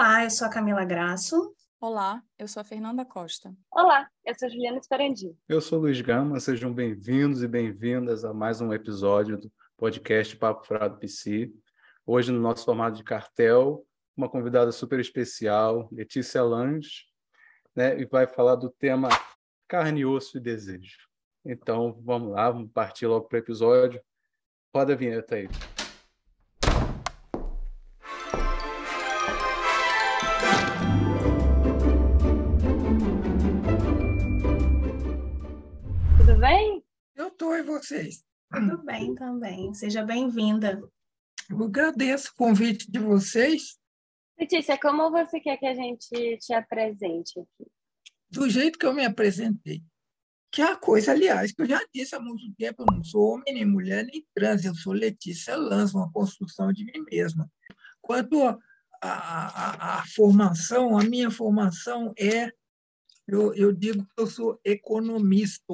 Olá, eu sou a Camila Graço. Olá, eu sou a Fernanda Costa. Olá, eu sou a Juliana Esperandi. Eu sou Luiz Gama, sejam bem-vindos e bem-vindas a mais um episódio do podcast Papo Frado PC. Hoje, no nosso formato de cartel, uma convidada super especial, Letícia Lange, né, e vai falar do tema carne, osso e desejo. Então, vamos lá, vamos partir logo para o episódio. Roda a vinheta aí. Vocês. Tudo bem também. Seja bem-vinda. Eu agradeço o convite de vocês. Letícia, como você quer que a gente te apresente aqui? Do jeito que eu me apresentei. Que é a coisa, aliás, que eu já disse há muito tempo, eu não sou homem, nem mulher, nem trans, eu sou Letícia Lanz, uma construção de mim mesma. Quanto à a, a, a, formação, a minha formação é, eu, eu digo que eu sou economista,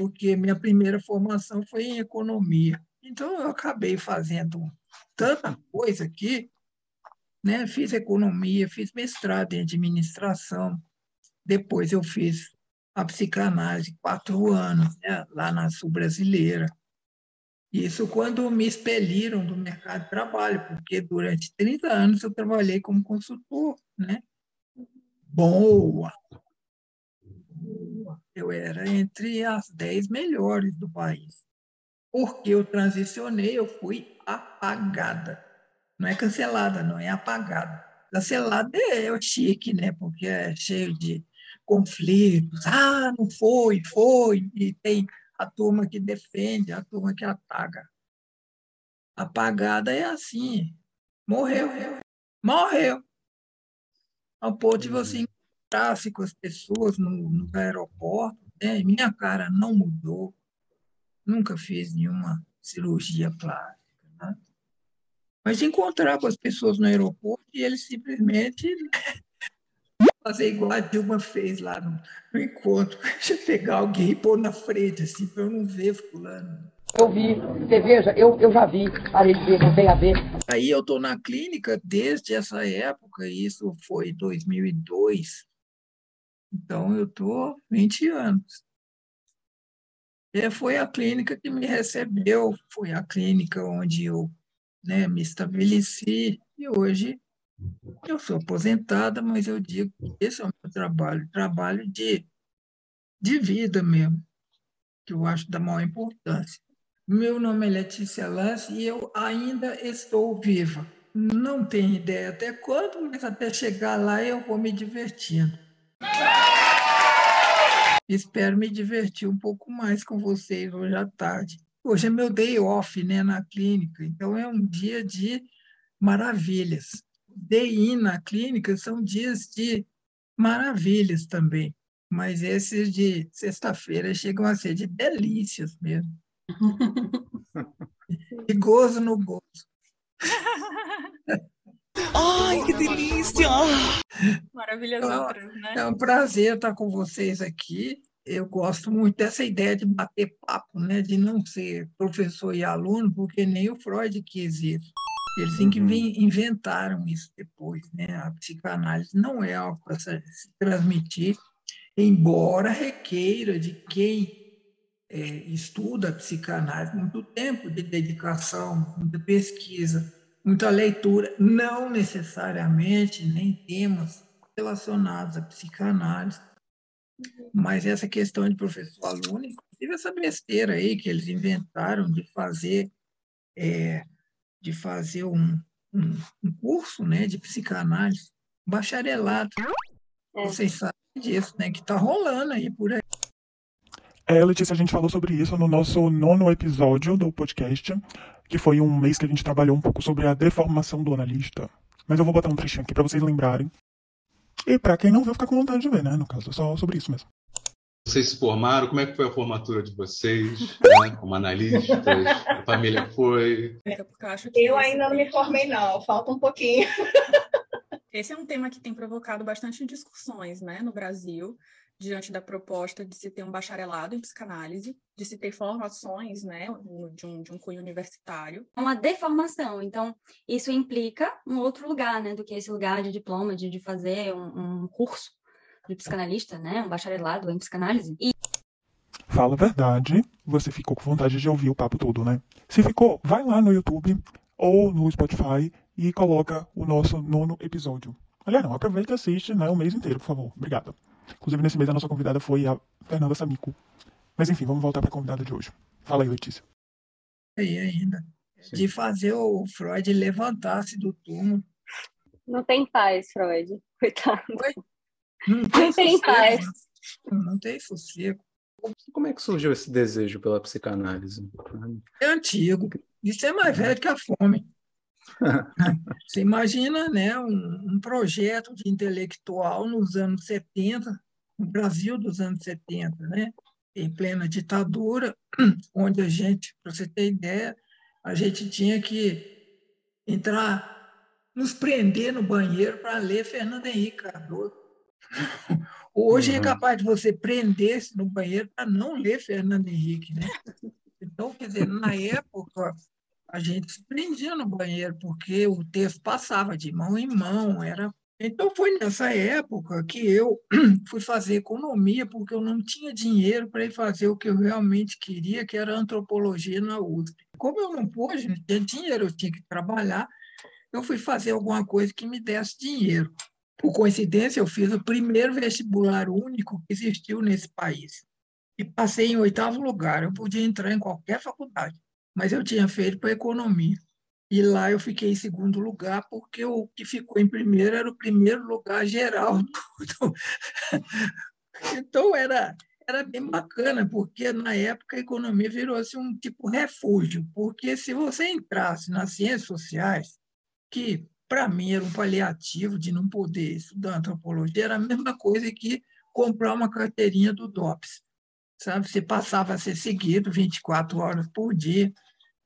porque minha primeira formação foi em economia. Então, eu acabei fazendo tanta coisa aqui, né? fiz economia, fiz mestrado em administração, depois eu fiz a psicanálise, quatro anos, né? lá na Sul Brasileira. Isso quando me expeliram do mercado de trabalho, porque durante 30 anos eu trabalhei como consultor, né? Boa! Eu era entre as 10 melhores do país. Porque eu transicionei, eu fui apagada. Não é cancelada, não, é apagada. Cancelada é o chique, né? Porque é cheio de conflitos. Ah, não foi, foi. E tem a turma que defende, a turma que ataca. Apagada é assim. Morreu. Morreu. Ao ponto de você com as pessoas no, no aeroporto, né? minha cara não mudou. Nunca fiz nenhuma cirurgia plástica. Né? Mas encontrar com as pessoas no aeroporto e eles simplesmente fazer igual a Dilma fez lá no, no encontro. Deixa eu pegar alguém e pôr na frente, assim, para eu não ver fulano. Eu vi, você veja, eu, eu já vi, parei de ver, não tem a ver. Aí eu estou na clínica desde essa época, isso foi 2002. Então eu estou 20 anos. E foi a clínica que me recebeu, foi a clínica onde eu né, me estabeleci e hoje eu sou aposentada, mas eu digo que esse é o meu trabalho, trabalho de, de vida mesmo, que eu acho da maior importância. Meu nome é Letícia Lance e eu ainda estou viva. Não tenho ideia até quando, mas até chegar lá eu vou me divertindo. Espero me divertir um pouco mais com vocês hoje à tarde. Hoje é meu day off né, na clínica, então é um dia de maravilhas. DI na clínica são dias de maravilhas também, mas esses de sexta-feira chegam a ser de delícias mesmo. e gozo no gozo. Ai, que delícia! Maravilhas então, outras, né? É um prazer estar com vocês aqui. Eu gosto muito dessa ideia de bater papo, né? de não ser professor e aluno, porque nem o Freud quis isso. Eles uhum. inventaram isso depois, né? A psicanálise não é algo para se transmitir, embora requeira de quem é, estuda a psicanálise muito tempo de dedicação, muita pesquisa, muita leitura, não necessariamente nem temas relacionados à psicanálise, mas essa questão de professor-aluno, inclusive essa besteira aí que eles inventaram de fazer é, de fazer um, um, um curso né, de psicanálise, bacharelado. É. Vocês sabem disso, né? Que está rolando aí por aí. É, Letícia, a gente falou sobre isso no nosso nono episódio do podcast, que foi um mês que a gente trabalhou um pouco sobre a deformação do analista. Mas eu vou botar um trechinho aqui para vocês lembrarem. E para quem não viu, ficar com vontade de ver, né? No caso, é só sobre isso mesmo. Vocês se formaram? Como é que foi a formatura de vocês, né? como analistas? A família foi? É, eu ainda não me formei, não. Falta um pouquinho. Esse é um tema que tem provocado bastante discussões né, no Brasil, diante da proposta de se ter um bacharelado em psicanálise, de se ter formações, né, de um, de um cunho universitário. É uma deformação, então isso implica um outro lugar, né, do que esse lugar de diploma, de, de fazer um, um curso de psicanalista, né, um bacharelado em psicanálise. E... Fala a verdade, você ficou com vontade de ouvir o papo todo, né? Se ficou, vai lá no YouTube ou no Spotify e coloca o nosso nono episódio. Aliás, não, aproveita e assiste né, o mês inteiro, por favor. Obrigado. Inclusive, nesse mês, a nossa convidada foi a Fernanda Samico. Mas, enfim, vamos voltar para a convidada de hoje. Fala aí, Letícia. Aí ainda. Sim. De fazer o Freud levantar-se do túmulo. Não tem paz, Freud. Coitado. Não tem, não tem paz. Não tem sossego. Como é que surgiu esse desejo pela psicanálise? É antigo. Isso é mais velho que a fome. Você imagina né, um, um, projeto de intelectual nos anos 70, no Brasil dos anos 70, né, em plena ditadura, onde a gente, para você ter ideia, a gente tinha que entrar, nos prender no banheiro para ler Fernando Henrique Cardoso. Hoje é uhum. é capaz de você prender-se no banheiro para não ler Fernando Henrique. Né? Então, quer dizer, na época, a gente se prendia no banheiro, porque o texto passava de mão em mão, era então foi nessa época que eu fui fazer economia, porque eu não tinha dinheiro para ir fazer o que eu realmente queria, que era antropologia na USP. Como eu não pude, não tinha dinheiro, eu tinha que trabalhar, eu fui fazer alguma coisa que me desse dinheiro. Por coincidência, eu fiz o primeiro vestibular único que existiu nesse país. E passei em oitavo lugar. Eu podia entrar em qualquer faculdade mas eu tinha feito para economia. E lá eu fiquei em segundo lugar, porque o que ficou em primeiro era o primeiro lugar geral. Então era, era bem bacana, porque na época a economia virou assim, um tipo refúgio, porque se você entrasse nas ciências sociais, que para mim era um paliativo de não poder estudar antropologia, era a mesma coisa que comprar uma carteirinha do DOPS sabe? Você passava a ser seguido 24 horas por dia.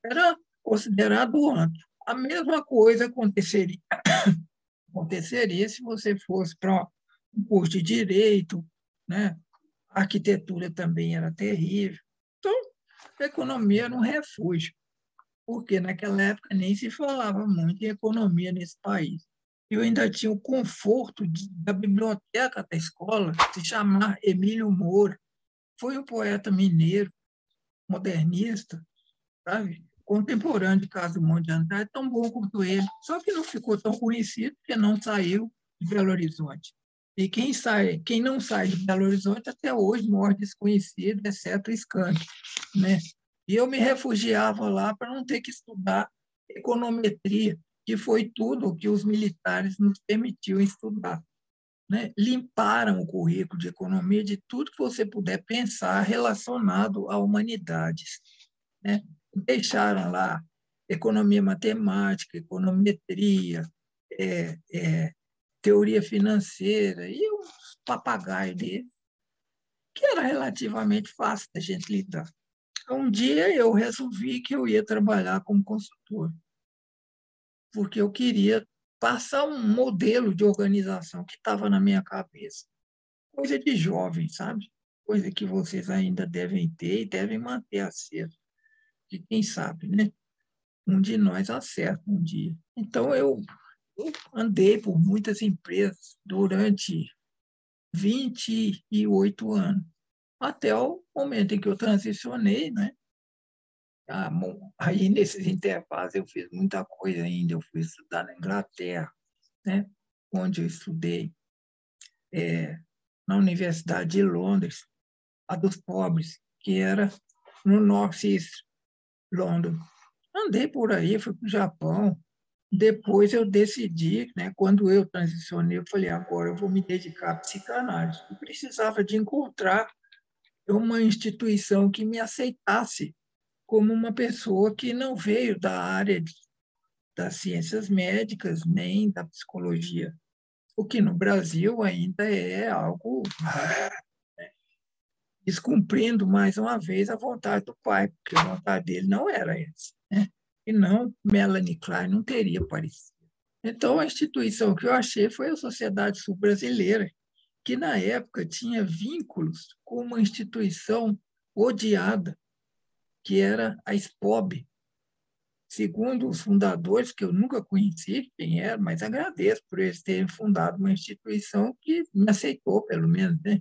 Era considerado antro. A mesma coisa aconteceria, aconteceria se você fosse para um curso de direito, né? A arquitetura também era terrível. Então, a economia era um refúgio, porque naquela época nem se falava muito em economia nesse país. Eu ainda tinha o conforto de, da biblioteca da escola se chamar Emílio Moura, foi um poeta mineiro, modernista, sabe? contemporâneo de Carlos Monte de Andrade, tão bom quanto ele, só que não ficou tão conhecido porque não saiu de Belo Horizonte. E quem sai, quem não sai de Belo Horizonte até hoje morre desconhecido, exceto Skank, né? E eu me refugiava lá para não ter que estudar econometria, que foi tudo que os militares nos permitiam estudar né, limparam o currículo de economia de tudo que você puder pensar relacionado a humanidades. Né? Deixaram lá economia matemática, econometria, é, é, teoria financeira e os papagaios dele, que era relativamente fácil da gente lidar. Um dia eu resolvi que eu ia trabalhar como consultor, porque eu queria passar um modelo de organização que estava na minha cabeça. Coisa de jovem, sabe? Coisa que vocês ainda devem ter e devem manter aceso. E quem sabe, né? Um de nós acerta um dia. Então, eu, eu andei por muitas empresas durante 28 anos, até o momento em que eu transicionei, né? Ah, aí, nesses intervalos, eu fiz muita coisa ainda. Eu fui estudar na Inglaterra, né? onde eu estudei é, na Universidade de Londres, a dos pobres, que era no North East London. Andei por aí, fui para o Japão. Depois eu decidi, né, quando eu transicionei, eu falei, agora eu vou me dedicar à psicanálise. Eu precisava de encontrar uma instituição que me aceitasse como uma pessoa que não veio da área de, das ciências médicas nem da psicologia, o que no Brasil ainda é algo né? descumprindo mais uma vez a vontade do pai, porque a vontade dele não era essa. Né? E não, Melanie Klein não teria aparecido. Então, a instituição que eu achei foi a Sociedade Sul Brasileira, que na época tinha vínculos com uma instituição odiada, que era a SPOB. Segundo os fundadores, que eu nunca conheci quem era, mas agradeço por eles terem fundado uma instituição que me aceitou, pelo menos, né?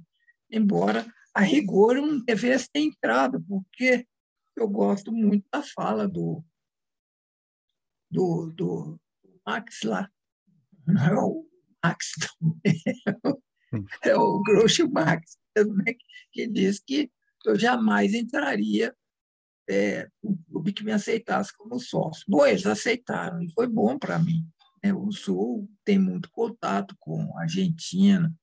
embora a rigor não devesse ter entrado, porque eu gosto muito da fala do, do, do Max lá. Não é o Max, é o Groucho Marx, né, que diz que eu jamais entraria é, um clube que me aceitasse como sócio. Bom, eles aceitaram e foi bom para mim. O Sul tem muito contato com a Argentina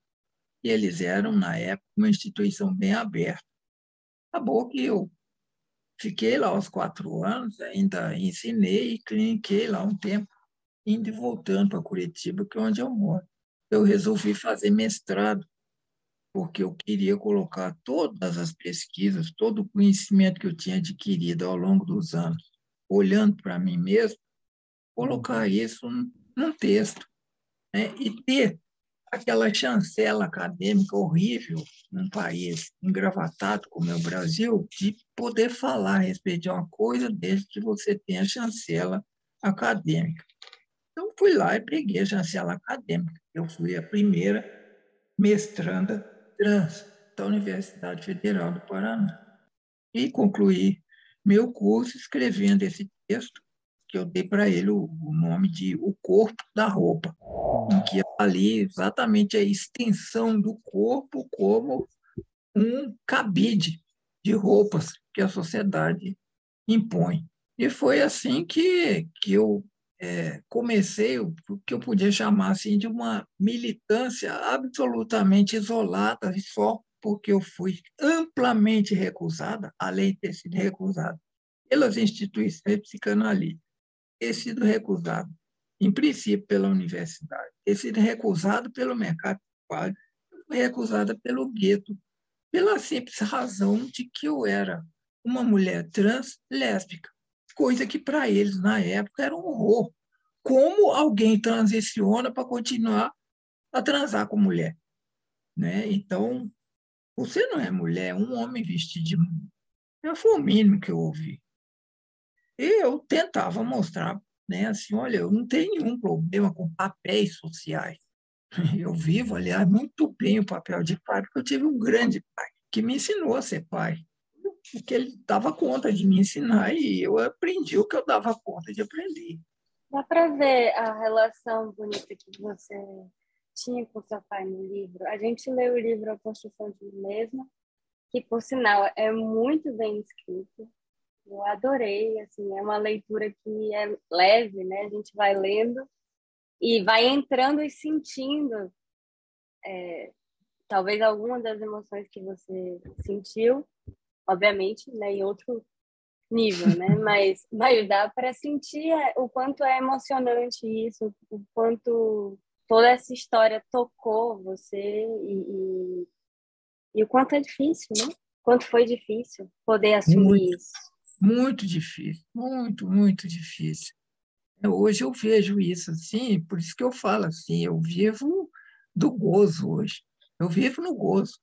e eles eram, na época, uma instituição bem aberta. Acabou que eu fiquei lá aos quatro anos, ainda ensinei e cliniquei lá um tempo, indo e voltando para Curitiba, que é onde eu moro. Eu resolvi fazer mestrado porque eu queria colocar todas as pesquisas, todo o conhecimento que eu tinha adquirido ao longo dos anos, olhando para mim mesmo, colocar isso num texto né? e ter aquela chancela acadêmica horrível num país engravatado como é o Brasil, de poder falar a respeito de uma coisa desde que você tenha chancela acadêmica. Então, fui lá e peguei a chancela acadêmica. Eu fui a primeira mestranda trans da Universidade Federal do Paraná. E concluí meu curso escrevendo esse texto, que eu dei para ele o, o, nome de O Corpo da Roupa, em que ali exatamente a extensão do corpo como um cabide de roupas que a sociedade impõe. E foi assim que, que eu é, comecei o que eu podia chamar assim de uma militância absolutamente isolada e só porque eu fui amplamente recusada, além de ter sido recusada pelas instituições psicanalíticas, ter sido recusado, em princípio, pela universidade, ter sido recusado pelo mercado trabalho, recusada pelo gueto, pela simples razão de que eu era uma mulher trans lésbica coisa que para eles na época era um horror. Como alguém transiciona para continuar a transar com mulher? Né? Então, você não é mulher, um homem vestido de mulher. Foi o mínimo que eu ouvi. E eu tentava mostrar, né, assim, olha, eu não tenho nenhum problema com papéis sociais. Eu vivo, aliás, muito bem o papel de pai, porque eu tive um grande pai que me ensinou a ser pai que ele dava conta de me ensinar e eu aprendi o que eu dava conta de aprender. Dá para ver a relação bonita que você tinha com seu pai no livro. A gente leu o livro A Construção de Mim Mesma, que, por sinal, é muito bem escrito. Eu adorei, assim, é uma leitura que é leve, né? A gente vai lendo e vai entrando e sentindo é, talvez alguma das emoções que você sentiu obviamente, né, em outro nível, né? Mas, mas dá para sentir é, o quanto é emocionante isso, o quanto toda essa história tocou você e, e, e o quanto é difícil, né? Quanto foi difícil poder assumir muito, isso. Muito difícil, muito, muito difícil. Hoje eu vejo isso assim, por isso que eu falo assim, eu vivo do gozo hoje. Eu vivo no gozo.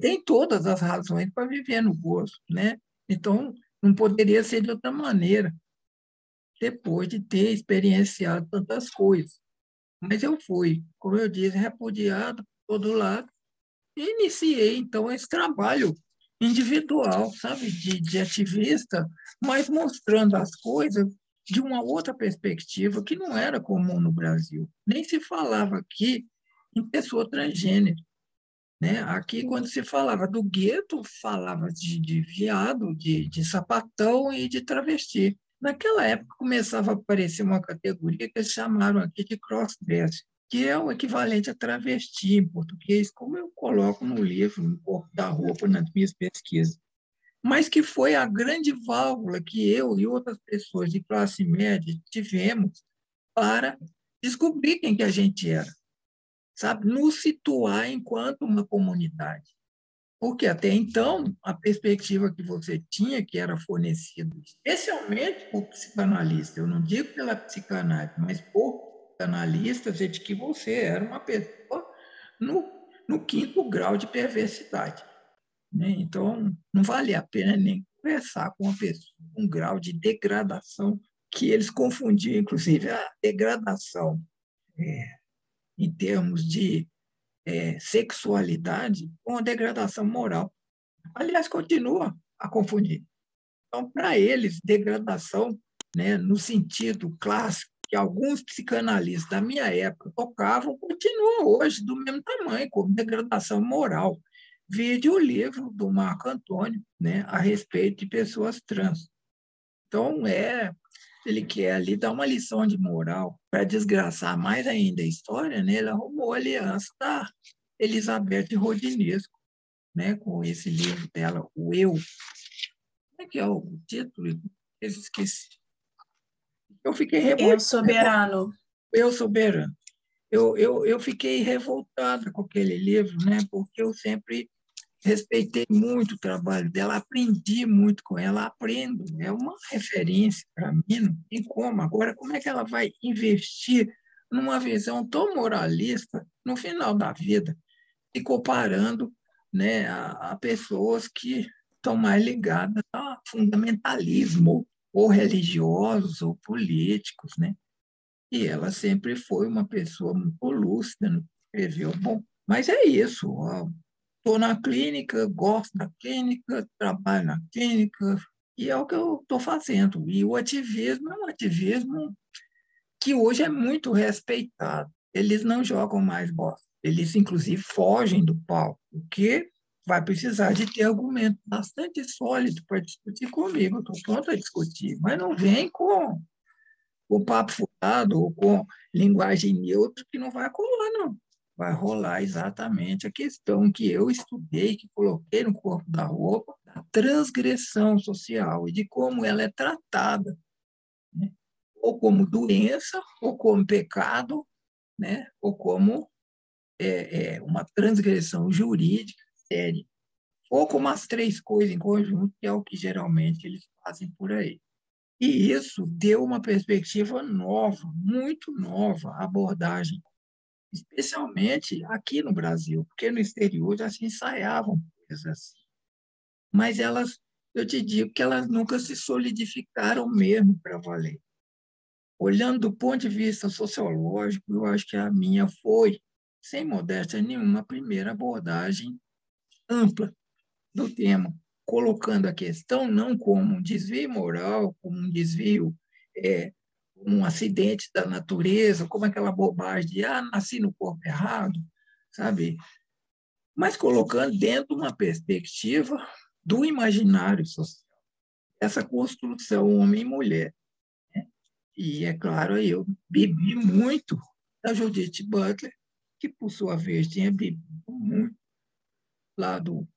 Tem todas as razões para viver no gozo, né? Então, não poderia ser de outra maneira, depois de ter experienciado tantas coisas. Mas eu fui, como eu disse, repudiado por todo lado, e iniciei, então, esse trabalho individual, sabe, de, de ativista, mas mostrando as coisas de uma outra perspectiva que não era comum no Brasil. Nem se falava aqui em pessoa transgênero. Né? Aqui, quando se falava do gueto, falava de, de viado, de, de sapatão e de travesti. Naquela época começava a aparecer uma categoria que eles chamaram aqui de crossdress, que é o equivalente a travesti em português, como eu coloco no livro, no corpo da roupa, nas minhas pesquisas. Mas que foi a grande válvula que eu e outras pessoas de classe média tivemos para descobrir quem que a gente era sabe, nos situar enquanto uma comunidade. Porque até então, a perspectiva que você tinha, que era fornecida especialmente por psicanalista, eu não digo pela psicanálise, mas por psicanalistas, é de que você era uma pessoa no, no quinto grau de perversidade. Né? Então, não vale a pena nem conversar com uma pessoa com um grau de degradação que eles confundiam, inclusive, a degradação é, em termos de é, sexualidade com a degradação moral. Aliás, continua a confundir. Então, para eles, degradação, né, no sentido clássico que alguns psicanalistas da minha época tocavam, continua hoje do mesmo tamanho, como degradação moral. Vide o livro do Marco Antônio né, a respeito de pessoas trans. Então, é, ele quer ali dar uma lição de moral para desgraçar mais ainda a história, né? ele arrumou a aliança da Elizabeth Rodinesco, né? com esse livro dela, O Eu. Como é que é o título? Eu esqueci. Eu fiquei revoltada. Eu soberano. Eu soberano. Eu, eu, eu fiquei revoltada com aquele livro, né? porque eu sempre respeitei muito o trabalho dela, aprendi muito com ela, aprendo, é uma referência para mim, não tem como. Agora, como é que ela vai investir numa visão tão moralista no final da vida, e comparando né, a, a pessoas que estão mais ligadas a fundamentalismo, ou religiosos, ou políticos, né? E ela sempre foi uma pessoa muito lúcida, escreveu bom. Mas é isso, estou na clínica, gosto da clínica, trabalho na clínica, e é o que eu estou fazendo. E o ativismo é um ativismo que hoje é muito respeitado. Eles não jogam mais bola. Eles, inclusive, fogem do palco, porque vai precisar de ter argumento bastante sólido para discutir comigo. Estou pronto a discutir, mas não vem com o papo furado ou com linguagem neutra que não vai colar, não vai rolar exatamente a questão que eu estudei, que coloquei no corpo da roupa, da transgressão social e de como ela é tratada, né? ou como doença, ou como pecado, né? ou como é, é, uma transgressão jurídica séria, ou como as três coisas em conjunto, que é o que geralmente eles fazem por aí. E isso deu uma perspectiva nova, muito nova, abordagem especialmente aqui no Brasil, porque no exterior já se ensaiavam coisas assim. Mas elas, eu te digo que elas nunca se solidificaram mesmo para valer. Olhando do ponto de vista sociológico, eu acho que a minha foi, sem modéstia nenhuma, a primeira abordagem ampla do tema, colocando a questão não como um desvio moral, como um desvio é, um acidente da natureza, como aquela bobagem de ah, nasci no corpo errado, sabe? Mas colocando dentro uma perspectiva do imaginário social, essa construção homem e mulher. Né? E, é claro, eu bebi muito da Judith Butler, que, por sua vez, tinha bebido muito lá do,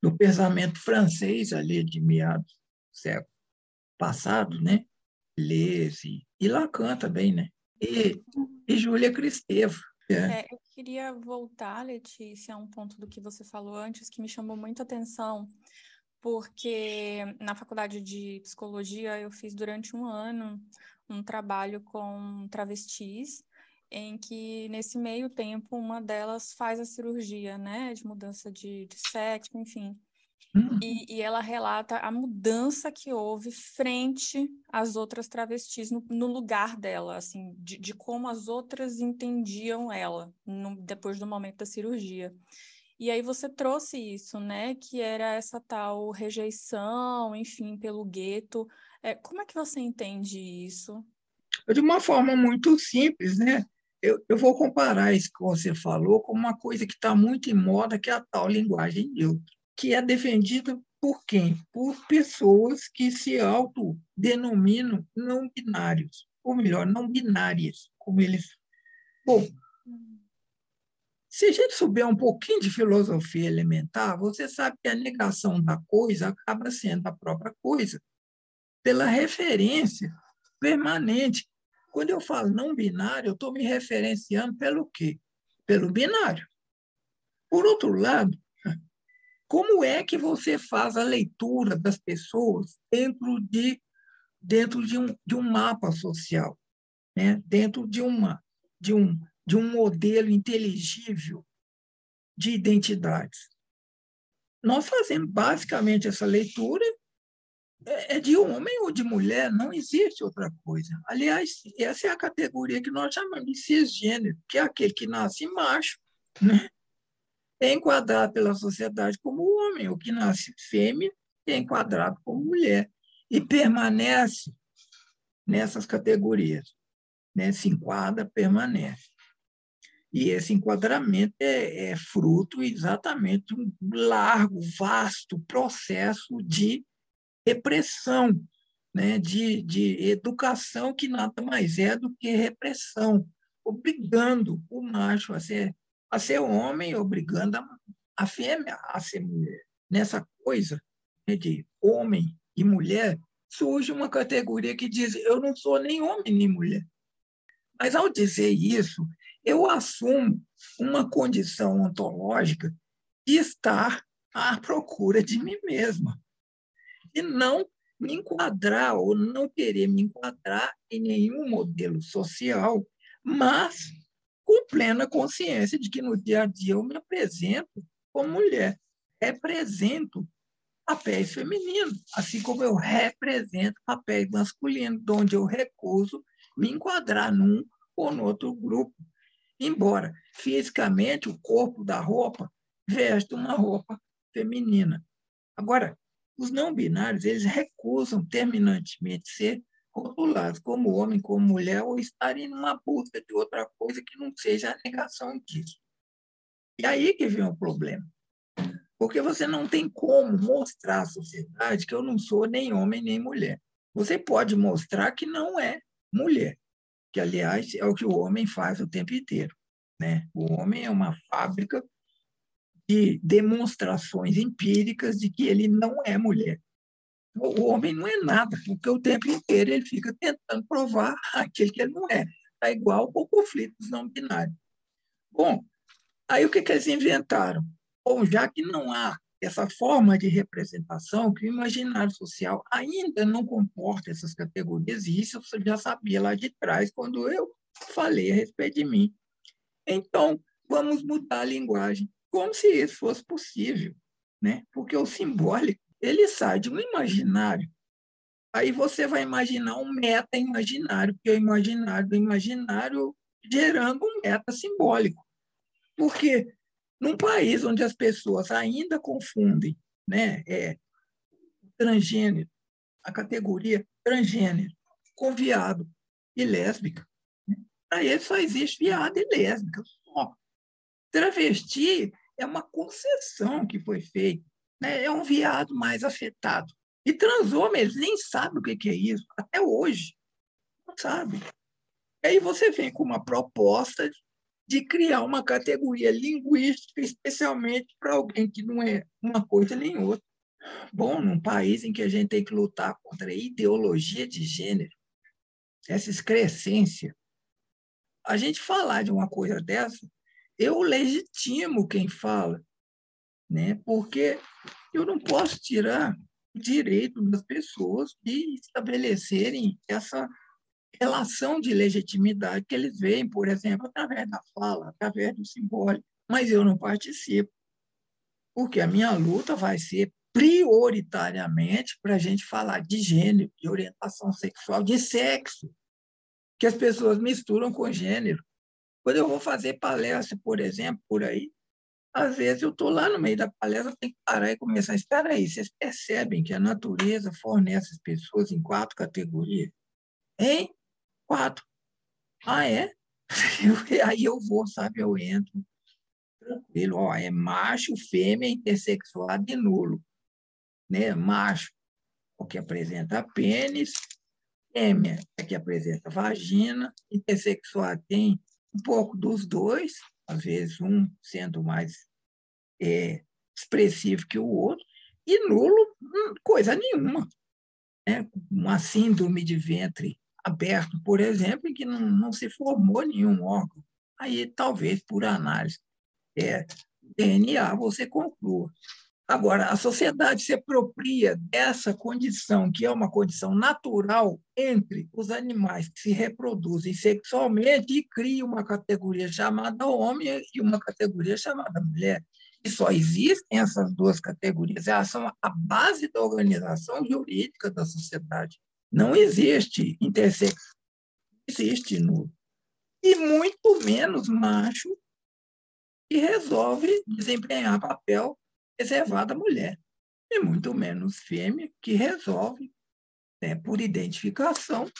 do pensamento francês, ali de meados do século passado, né? Deleuze, e Lacan também, né? E, e Júlia Cristeva. É. É, eu queria voltar, Letícia, a um ponto do que você falou antes que me chamou muito atenção, porque na faculdade de psicologia eu fiz durante um ano um trabalho com travestis, em que nesse meio tempo uma delas faz a cirurgia, né, de mudança de, de sexo, enfim. Uhum. E, e, ela relata a mudança que houve frente às outras travestis no, no lugar dela, assim, de, de, como as outras entendiam ela no, depois do momento da cirurgia. E aí você trouxe isso, né? Que era essa tal rejeição, enfim, pelo gueto. É, como é que você entende isso? De uma forma muito simples, né? Eu, eu vou comparar isso que você falou com uma coisa que está muito em moda, que é a tal linguagem neutra que é defendida por quem? Por pessoas que se autodenominam não binários, ou melhor, não binárias, como eles. Bom, se a gente souber um pouquinho de filosofia elementar, você sabe que a negação da coisa acaba sendo a própria coisa, pela referência permanente. Quando eu falo não binário, eu estou me referenciando pelo quê? Pelo binário. Por outro lado, como é que você faz a leitura das pessoas dentro de, dentro de, um, de um mapa social, né? dentro de, uma, de, um, de um modelo inteligível de identidades. Nós fazemos basicamente essa leitura é, é de homem ou de mulher, não existe outra coisa. Aliás, essa é a categoria que nós chamamos de cisgênero, que é aquele que nasce macho, né? É enquadrado pela sociedade como homem, o que nasce fêmea é enquadrado como mulher e permanece nessas categorias. Né? Se enquadra, permanece. E esse enquadramento é, é fruto exatamente de um largo, vasto processo de repressão, né? de, de educação que nada mais é do que repressão, obrigando o macho a ser, a ser homem, obrigando a, a fêmea a ser mulher. Nessa coisa né, de homem e mulher, surge uma categoria que diz: eu não sou nem homem nem mulher. Mas, ao dizer isso, eu assumo uma condição ontológica de estar à procura de mim mesma e não me enquadrar ou não querer me enquadrar em nenhum modelo social, mas plena consciência de que no dia a dia eu me apresento como mulher, represento papéis femininos, assim como eu represento papéis masculinos, onde eu recuso me enquadrar num ou no outro grupo. Embora fisicamente o corpo da roupa veste uma roupa feminina. Agora, os não binários, eles recusam terminantemente ser rotulados como homem, como mulher, ou estarem numa busca de outra coisa que não seja a negação disso. E aí que vem o problema. Porque você não tem como mostrar à sociedade que eu não sou nem homem nem mulher. Você pode mostrar que não é mulher, que, aliás, é o que o homem faz o tempo inteiro. Né? O homem é uma fábrica de demonstrações empíricas de que ele não é mulher. O homem não é nada, porque o tempo inteiro ele fica tentando provar aquilo que ele não é. É igual ao conflito dos não binários. Bom, aí o que, que eles inventaram? Bom, já que não há essa forma de representação, que o imaginário social ainda não comporta essas categorias, e isso eu já sabia lá de trás, quando eu falei a respeito de mim. Então, vamos mudar a linguagem como se isso fosse possível, né? Porque o simbólico ele sai de um imaginário. Aí você vai imaginar um meta imaginário, que é o imaginário do imaginário gerando um meta simbólico. Porque num país onde as pessoas ainda confundem né, é, transgênero, a categoria transgênero, com viado e lésbica, para eles só existe viado e lésbica. Só. Travesti é uma concessão que foi feita. Né? É um viado mais afetado. E transou, eles nem sabem o que é isso, até hoje. Não sabe. E aí você vem com uma proposta de criar uma categoria linguística, especialmente para alguém que não é uma coisa nem outra. Bom, num país em que a gente tem que lutar contra a ideologia de gênero, essa excrescência, a gente falar de uma coisa dessa eu legitimo quem fala, né? porque eu não posso tirar o direito das pessoas de estabelecerem essa relação de legitimidade que eles veem, por exemplo, através da fala, através do simbólico, mas eu não participo, porque a minha luta vai ser prioritariamente para a gente falar de gênero, de orientação sexual, de sexo, que as pessoas misturam com gênero. Quando eu vou fazer palestra, por exemplo, por aí, às vezes eu estou lá no meio da palestra, tenho que parar e começar. Espera aí, vocês percebem que a natureza fornece as pessoas em quatro categorias? Em quatro. Ah, é? aí eu vou, sabe? Eu entro tranquilo. Ó, é macho, fêmea, intersexuado e nulo. Né? Macho, o que apresenta pênis, fêmea é que apresenta vagina, intersexuado tem um pouco dos dois, às vezes um sendo mais é, expressivo que o outro, e nulo, hum, coisa nenhuma. Né? Uma síndrome de ventre aberto, por exemplo, em que não, não se formou nenhum órgão. Aí, talvez, por análise é, DNA, você conclua. Agora, a sociedade se apropria dessa condição, que é uma condição natural entre os animais que se reproduzem sexualmente e cria uma categoria chamada homem e uma categoria chamada mulher. E só existem essas duas categorias, elas são a base da organização jurídica da sociedade. Não existe intersexo, existe nulo. E muito menos macho que resolve desempenhar papel reservado à mulher, e muito menos fêmea que resolve, né, por identificação,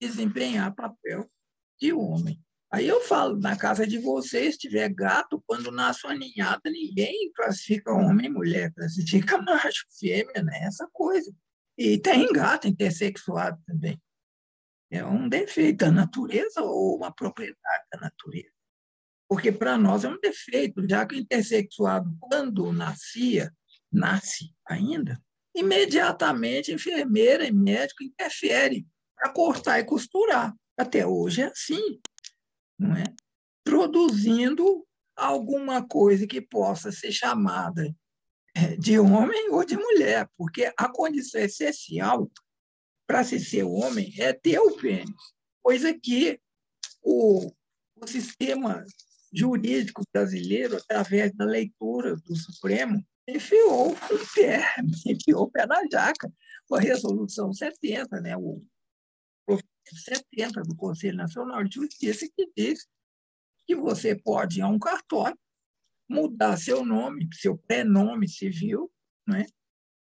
desempenhar papel de homem. Aí eu falo, na casa de vocês, se tiver gato, quando nasce uma ninhada, ninguém classifica homem e mulher, classifica macho, fêmea, né? essa coisa. E tem gato intersexuado também. É um defeito da natureza ou uma propriedade da natureza? Porque para nós é um defeito, já que o intersexuado, quando nascia, nasce ainda, imediatamente enfermeira e médico interferem para cortar e costurar. Até hoje é assim, não é? Produzindo alguma coisa que possa ser chamada é, de homem ou de mulher, porque a condição essencial para se ser homem é ter o pênis, coisa que o, o sistema jurídico brasileiro, através da leitura do Supremo, enfiou o pé, enfiou o pé na jaca, com a resolução 70, né, o 70 do Conselho Nacional de Justiça, que diz que você pode ir a um cartório, mudar seu nome, seu prenome civil, né,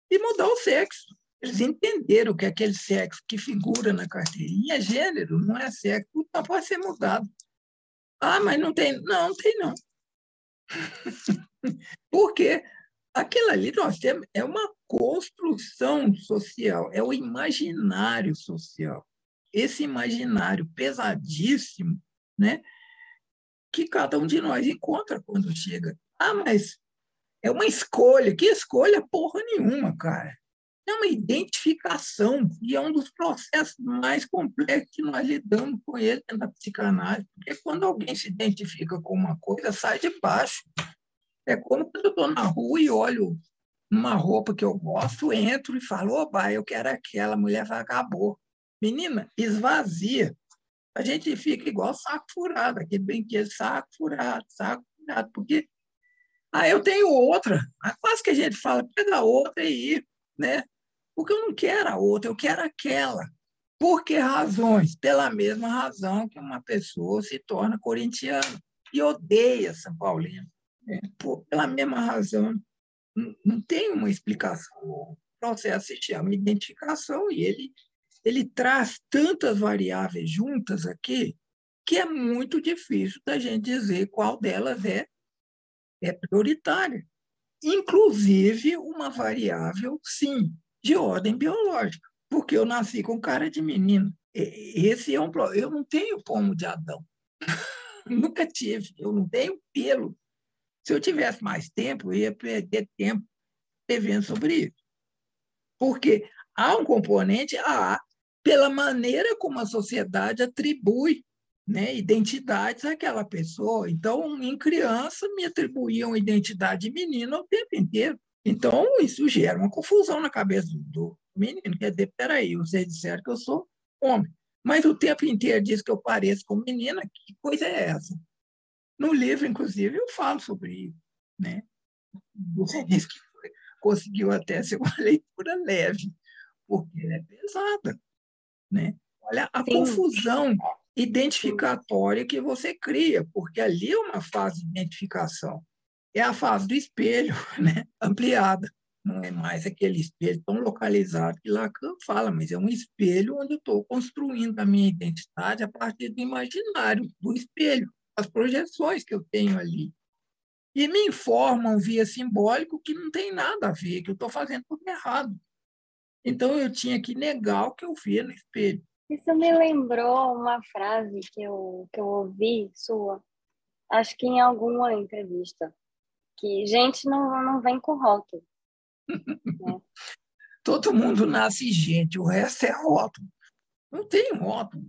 e mudar o sexo. Eles entenderam que aquele sexo que figura na carteirinha é gênero, não é sexo, então pode ser mudado. Ah, mas não tem. Não, não tem não. Porque aquilo ali nós temos é uma construção social, é o imaginário social. Esse imaginário pesadíssimo, né? Que cada um de nós encontra quando chega. Ah, mas é uma escolha. Que escolha porra nenhuma, cara é uma identificação, e é um dos processos mais complexos que nós lidamos com ele da psicanálise, porque quando alguém se identifica com uma coisa, sai de baixo. É como quando eu estou na rua e olho uma roupa que eu gosto, entro e falo, oba, eu quero aquela, mulher acabou. Menina, esvazia. A gente fica igual saco furado, aquele brinquedo, saco furado, saco furado, porque ah, eu tenho outra. Ah, quase que a gente fala, pega outra e ir, né? Porque eu não quero a outra, eu quero aquela. Por que razões? Pela mesma razão que uma pessoa se torna corintiana e odeia São Paulino. Né? Por, pela mesma razão. Não, não tem uma explicação. O processo se chama identificação e ele, ele traz tantas variáveis juntas aqui que é muito difícil da gente dizer qual delas é, é prioritária. Inclusive, uma variável, sim, de ordem biológica, porque eu nasci com cara de menino. Esse é um. Eu não tenho pomo de Adão. Nunca tive. Eu não tenho pelo. Se eu tivesse mais tempo, eu ia perder tempo escrevendo sobre isso. Porque há um componente A, pela maneira como a sociedade atribui né, identidades àquela pessoa. Então, em criança, me atribuíam identidade de menino o tempo inteiro. Então, isso gera uma confusão na cabeça do menino. Quer dizer, peraí, vocês disseram que eu sou homem, mas o tempo inteiro diz que eu pareço com menina, que coisa é essa? No livro, inclusive, eu falo sobre isso. Né? Você diz que conseguiu até ser uma leitura leve, porque ela é pesada. Né? Olha a Sim. confusão identificatória que você cria, porque ali é uma fase de identificação é a fase do espelho, né? ampliada. Não é mais aquele espelho tão localizado que Lacan fala, mas é um espelho onde eu estou construindo a minha identidade a partir do imaginário, do espelho, as projeções que eu tenho ali. E me informam via simbólico que não tem nada a ver, que eu estou fazendo tudo errado. Então eu tinha que negar o que eu via no espelho. Isso me lembrou uma frase que eu, que eu ouvi sua, acho que em alguma entrevista, que gente não, não vem com rótulo. né? Todo mundo nasce gente, o resto é rótulo. Não tem rótulo.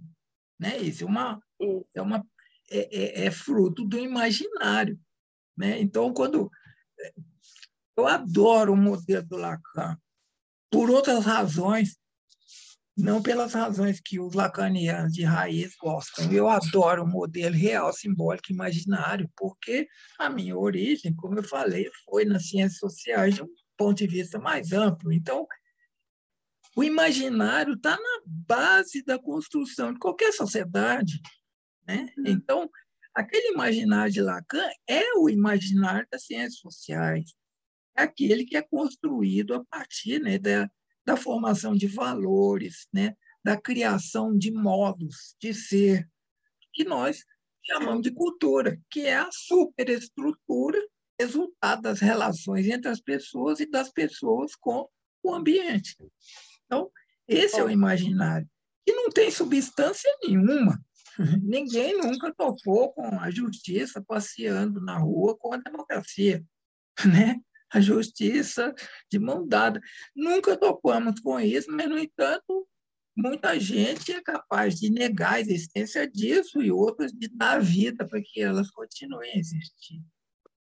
Né? Isso é uma, Isso. É, uma é, é, é, fruto do imaginário. Né? Então, quando Eu adoro o modelo do Lacan, por outras razões, não pelas razões que os lacanianos de raiz gostam. Eu adoro o modelo real, simbólico, imaginário, porque a minha origem, como eu falei, foi nas ciências sociais de um ponto de vista mais amplo. Então, o imaginário está na base da construção de qualquer sociedade. Né? Então, aquele imaginário de Lacan é o imaginário das ciências sociais, é aquele que é construído a partir né, da, da formação de valores, né, da criação de modos de ser, que nós chamamos de cultura, que é a superestrutura resultado das relações entre as pessoas e das pessoas com o ambiente. Então, esse é o imaginário. E não tem substância nenhuma. Ninguém nunca topou com a justiça passeando na rua com a democracia. Né? A justiça de mão dada. Nunca topamos com isso, mas, no entanto, muita gente é capaz de negar a existência disso e outras de dar vida para que elas continuem a existir.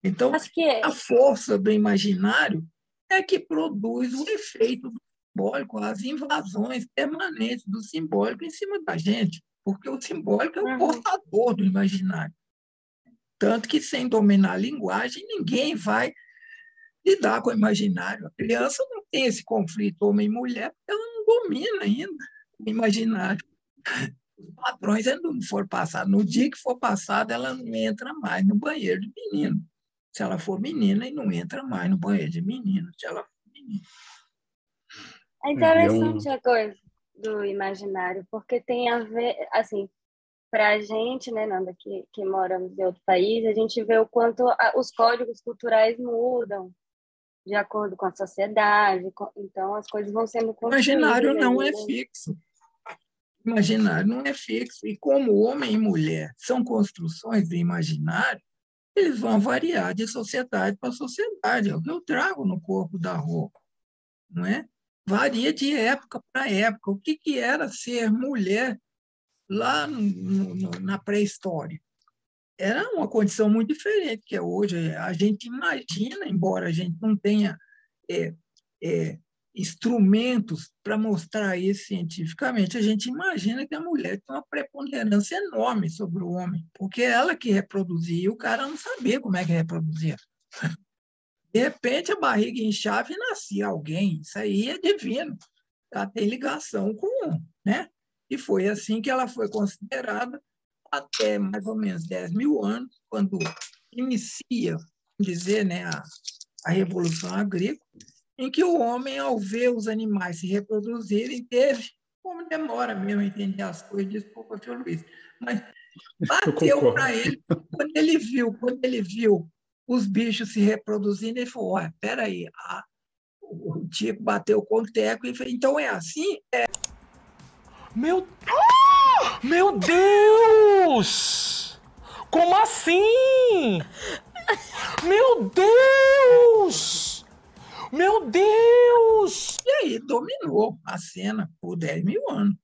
Então, que... a força do imaginário é que produz o efeito do simbólico, as invasões permanentes do simbólico em cima da gente, porque o simbólico é o uhum. portador do imaginário. Tanto que, sem dominar a linguagem, ninguém vai lidar com o imaginário. A criança não tem esse conflito homem-mulher, porque ela não domina ainda o imaginário. Os padrões ainda não foram passados. No dia que for passado, ela não entra mais no banheiro de menino. Se ela for menina, e não entra mais no banheiro de menino. Se ela for menina. É interessante a coisa do imaginário, porque tem a ver, assim, para a gente, né, Nanda, que, que moramos em outro país, a gente vê o quanto a, os códigos culturais mudam de acordo com a sociedade, então as coisas vão sendo Imaginário não é fixo. Imaginário não é fixo. E como homem e mulher são construções do imaginário, eles vão variar de sociedade para sociedade. É o que eu trago no corpo da roupa, não é? varia de época para época. O que, que era ser mulher lá no, no, na pré-história? Era uma condição muito diferente que é hoje. A gente imagina, embora a gente não tenha é, é, instrumentos para mostrar isso cientificamente, a gente imagina que a mulher tem uma preponderância enorme sobre o homem, porque é ela que reproduzia e o cara não sabia como é que reproduzia. De repente, a barriga inchava e nascia alguém. Isso aí é divino. Ela tem ligação com um, né? E foi assim que ela foi considerada até mais ou menos 10 mil anos, quando inicia, dizer, né, a, a Revolução Agrícola, em que o homem, ao ver os animais se reproduzirem, teve, como demora mesmo a entender as coisas, desculpa, senhor Luiz, mas bateu para ele, quando ele viu, quando ele viu os bichos se reproduzindo, ele falou, olha, peraí, a, o Tico bateu com o Teco e falou, então é assim? É. Meu, meu Deus! Como assim? Meu Deus! Meu Deus! E aí dominou a cena por 10 mil anos,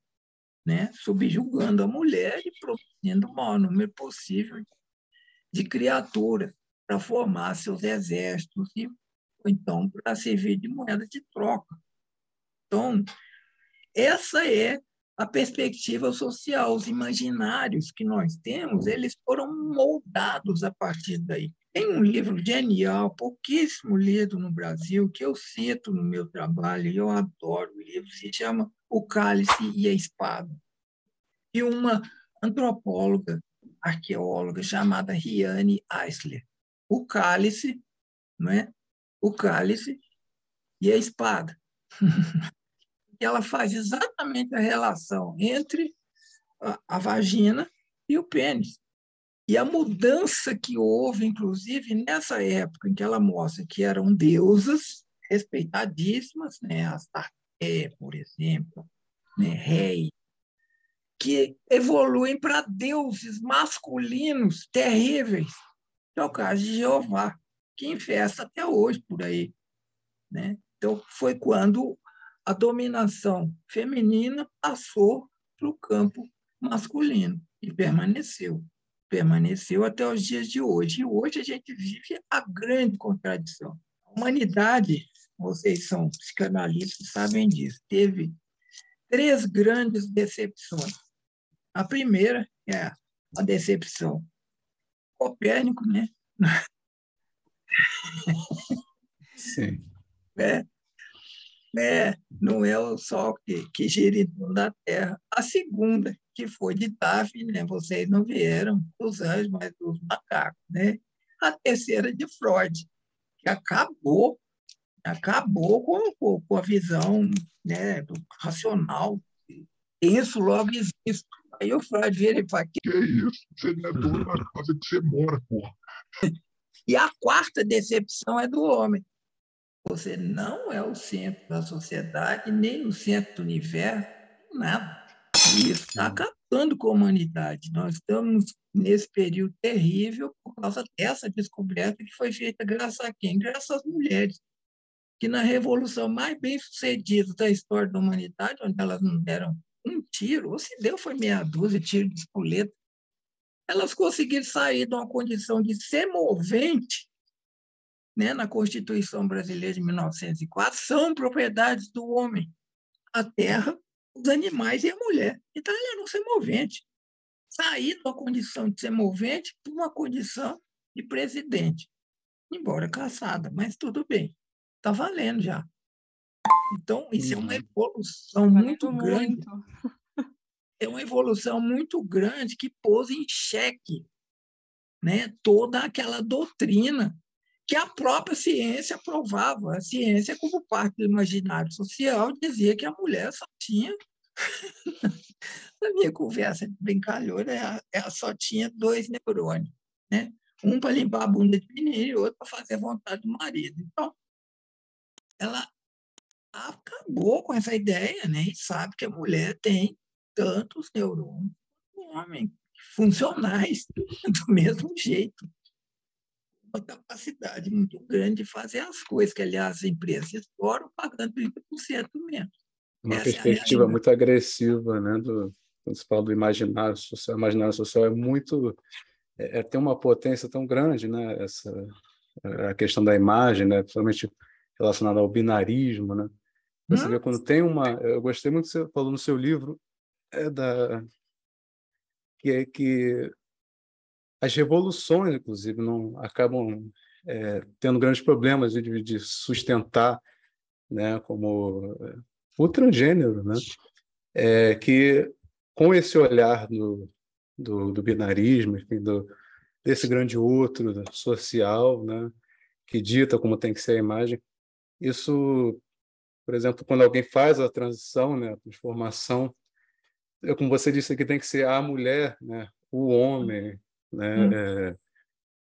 né? subjugando a mulher e produzindo o maior número possível de criaturas para formar seus exércitos e então para servir de moeda de troca. Então, essa é a perspectiva social, os imaginários que nós temos, eles foram moldados a partir daí. Tem um livro genial, pouquíssimo lido no Brasil, que eu cito no meu trabalho, e eu adoro o livro, se chama O Cálice e a Espada. E uma antropóloga, arqueóloga, chamada Riane Eisler o cálice, não é? o cálice e a espada. ela faz exatamente a relação entre a, a vagina e o pênis. E a mudança que houve, inclusive, nessa época em que ela mostra que eram deusas respeitadíssimas, né? Astarté, por exemplo, né? rei, que evoluem para deuses masculinos terríveis, é o caso de Jeová, que infesta até hoje por aí. Né? Então, foi quando a dominação feminina passou para o campo masculino e permaneceu. Permaneceu até os dias de hoje. E hoje a gente vive a grande contradição. A humanidade, vocês são psicanalistas, sabem disso, teve três grandes decepções. A primeira é a decepção Copérnico, né? Sim. É, é, não é o Sol que, que torno da Terra. A segunda, que foi de Daphne, né? vocês não vieram os anjos, mas os macacos. Né? A terceira de Freud, que acabou, acabou com, com a visão né, do racional. Isso logo existe. Aí o Freud vira e fala: Que é isso? Você não é dono da casa que você mora, porra. E a quarta decepção é do homem. Você não é o centro da sociedade, nem o centro do universo, nada. E isso está acabando com a humanidade. Nós estamos nesse período terrível por causa dessa descoberta que foi feita graças a quem? Graças às mulheres. Que na revolução mais bem sucedida da história da humanidade, onde elas não deram um tiro, ou se deu foi meia dúzia de tiro de espoleta, elas conseguiram sair de uma condição de semovente né, na Constituição Brasileira de 1904, são propriedades do homem. A terra, os animais e a mulher. Então, ela era um semovente. Sair de uma condição de semovente para uma condição de presidente. Embora caçada, mas tudo bem. Está valendo já. Então, isso é uma uhum. evolução muito grande. É uma evolução muito grande que pôs em xeque né, toda aquela doutrina que a própria ciência provava. A ciência, como parte do imaginário social, dizia que a mulher só tinha. Na minha conversa bem calhora, ela só tinha dois neurônios, né? um para limpar a bunda de menino e outro para fazer vontade do marido. Então, ela acabou com essa ideia, né? E sabe que a mulher tem tantos neurônios quanto o homem, funcionais do mesmo jeito. Uma capacidade muito grande de fazer as coisas, que, aliás, as empresas exploram pagando 30% menos. Uma essa é perspectiva é muito agressiva, né? Do, quando se fala do imaginário social, o imaginário social é muito é, é, tem uma potência tão grande, né? Essa a questão da imagem, né? Principalmente relacionada ao binarismo, né? Você hum? vê quando tem uma. Eu gostei muito que você falou no seu livro, é da. Que é que as revoluções, inclusive, não acabam é, tendo grandes problemas de, de sustentar, né, como é, o transgênero, né, é, que com esse olhar do, do, do binarismo, enfim, do, desse grande outro social, né, que dita como tem que ser a imagem, isso por exemplo, quando alguém faz a transição, né, a transformação, é como você disse aqui, tem que ser a mulher, né, o homem, né, hum. é,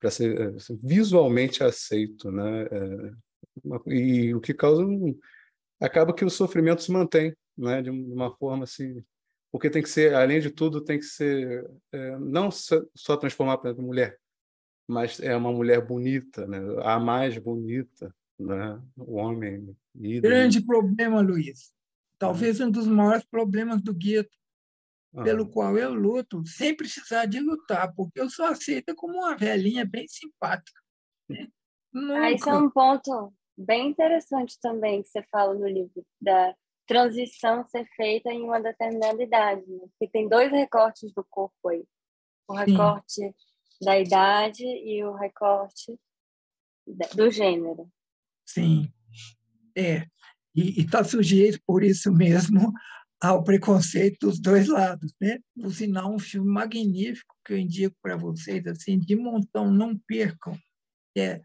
para ser é, visualmente aceito, né, é, e o que causa um, acaba que o sofrimento se mantém, né, de uma forma assim, porque tem que ser, além de tudo, tem que ser é, não só transformar para mulher, mas é uma mulher bonita, né, a mais bonita, né, o homem Grande problema, Luiz. Talvez um dos maiores problemas do gueto, pelo qual eu luto, sem precisar de lutar, porque eu sou aceita como uma velhinha bem simpática. Né? Ah, isso é um ponto bem interessante também que você fala no livro, da transição ser feita em uma determinada idade, né? porque tem dois recortes do corpo aí. O recorte Sim. da idade e o recorte do gênero. Sim. É, e está sujeito, por isso mesmo, ao preconceito dos dois lados. Né? Por sinal, um filme magnífico que eu indico para vocês, assim, de montão, não percam, é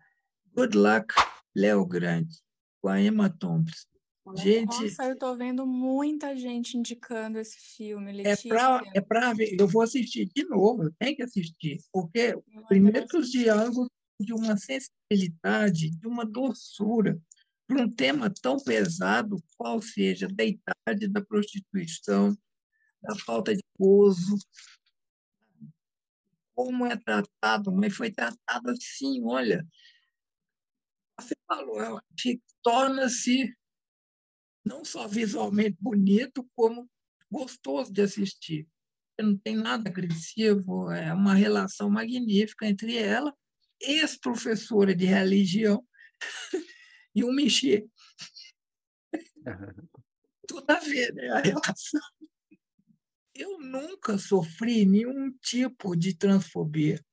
Good Luck, Léo Grande, com a Emma Thompson. Gente, Nossa, eu estou vendo muita gente indicando esse filme, é Letícia. É para é ver, eu vou assistir de novo, tenho que assistir, porque primeiro que os diálogos de uma sensibilidade, de uma doçura, para um tema tão pesado, qual seja da idade, da prostituição, da falta de gozo, como é tratado, mas foi tratado assim, olha, você falou, torna-se não só visualmente bonito, como gostoso de assistir. Não tem nada agressivo, é uma relação magnífica entre ela, ex-professora de religião, e um mexer. Tudo a ver, né? A relação. Eu nunca sofri nenhum tipo de transfobia.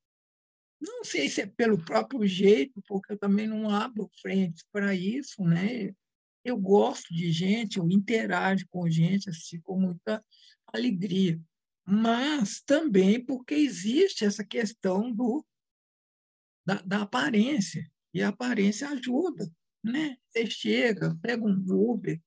Não sei se é pelo próprio jeito, porque eu também não abro frente para isso, né? Eu gosto de gente, eu interajo com gente assim, com muita alegria, mas também porque existe essa questão do, da, da aparência, e a aparência ajuda. Né? Você chega, pega um Uber,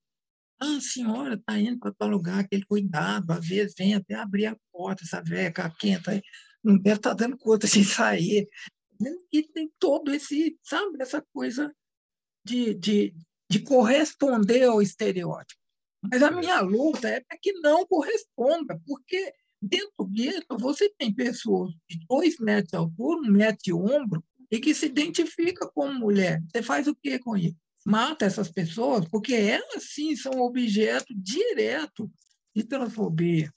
ah, a senhora está indo para tal lugar, aquele cuidado, às vezes vem até abrir a porta, essa veca quenta, não deve estar tá dando conta de sair. E tem todo esse, sabe, essa coisa de, de, de corresponder ao estereótipo. Mas a minha luta é para que não corresponda, porque dentro disso você tem pessoas de dois metros de altura, um metro de ombro, e que se identifica como mulher. Você faz o que com isso? Mata essas pessoas, porque elas sim são objeto direto de transfobia.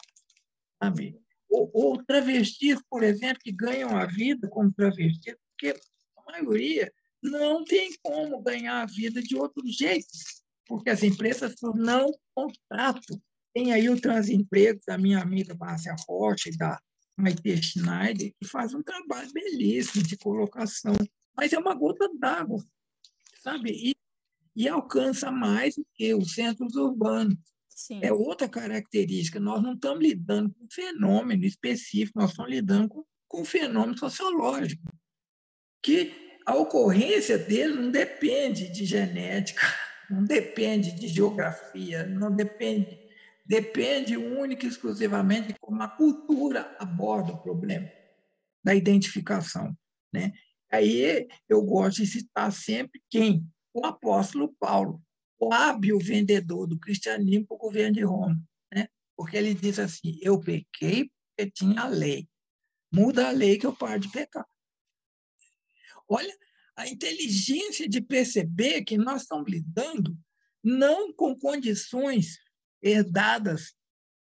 Sabe? Ou, ou travestis, por exemplo, que ganham a vida como travestis, porque a maioria não tem como ganhar a vida de outro jeito, porque as empresas não contratam. Tem aí o transemprego da minha amiga Márcia Rocha e da Maite Schneider, que faz um trabalho belíssimo de colocação, mas é uma gota d'água, sabe? E, e alcança mais do que os centros urbanos. Sim. É outra característica. Nós não estamos lidando com um fenômeno específico, nós estamos lidando com, com um fenômeno sociológico, que a ocorrência dele não depende de genética, não depende de geografia, não depende depende única e exclusivamente de como a cultura aborda o problema da identificação. Né? Aí eu gosto de citar sempre quem? O apóstolo Paulo, o hábil vendedor do cristianismo para o governo de Roma. Né? Porque ele diz assim: Eu pequei porque tinha a lei. Muda a lei que eu paro de pecar. Olha a inteligência de perceber que nós estamos lidando não com condições herdadas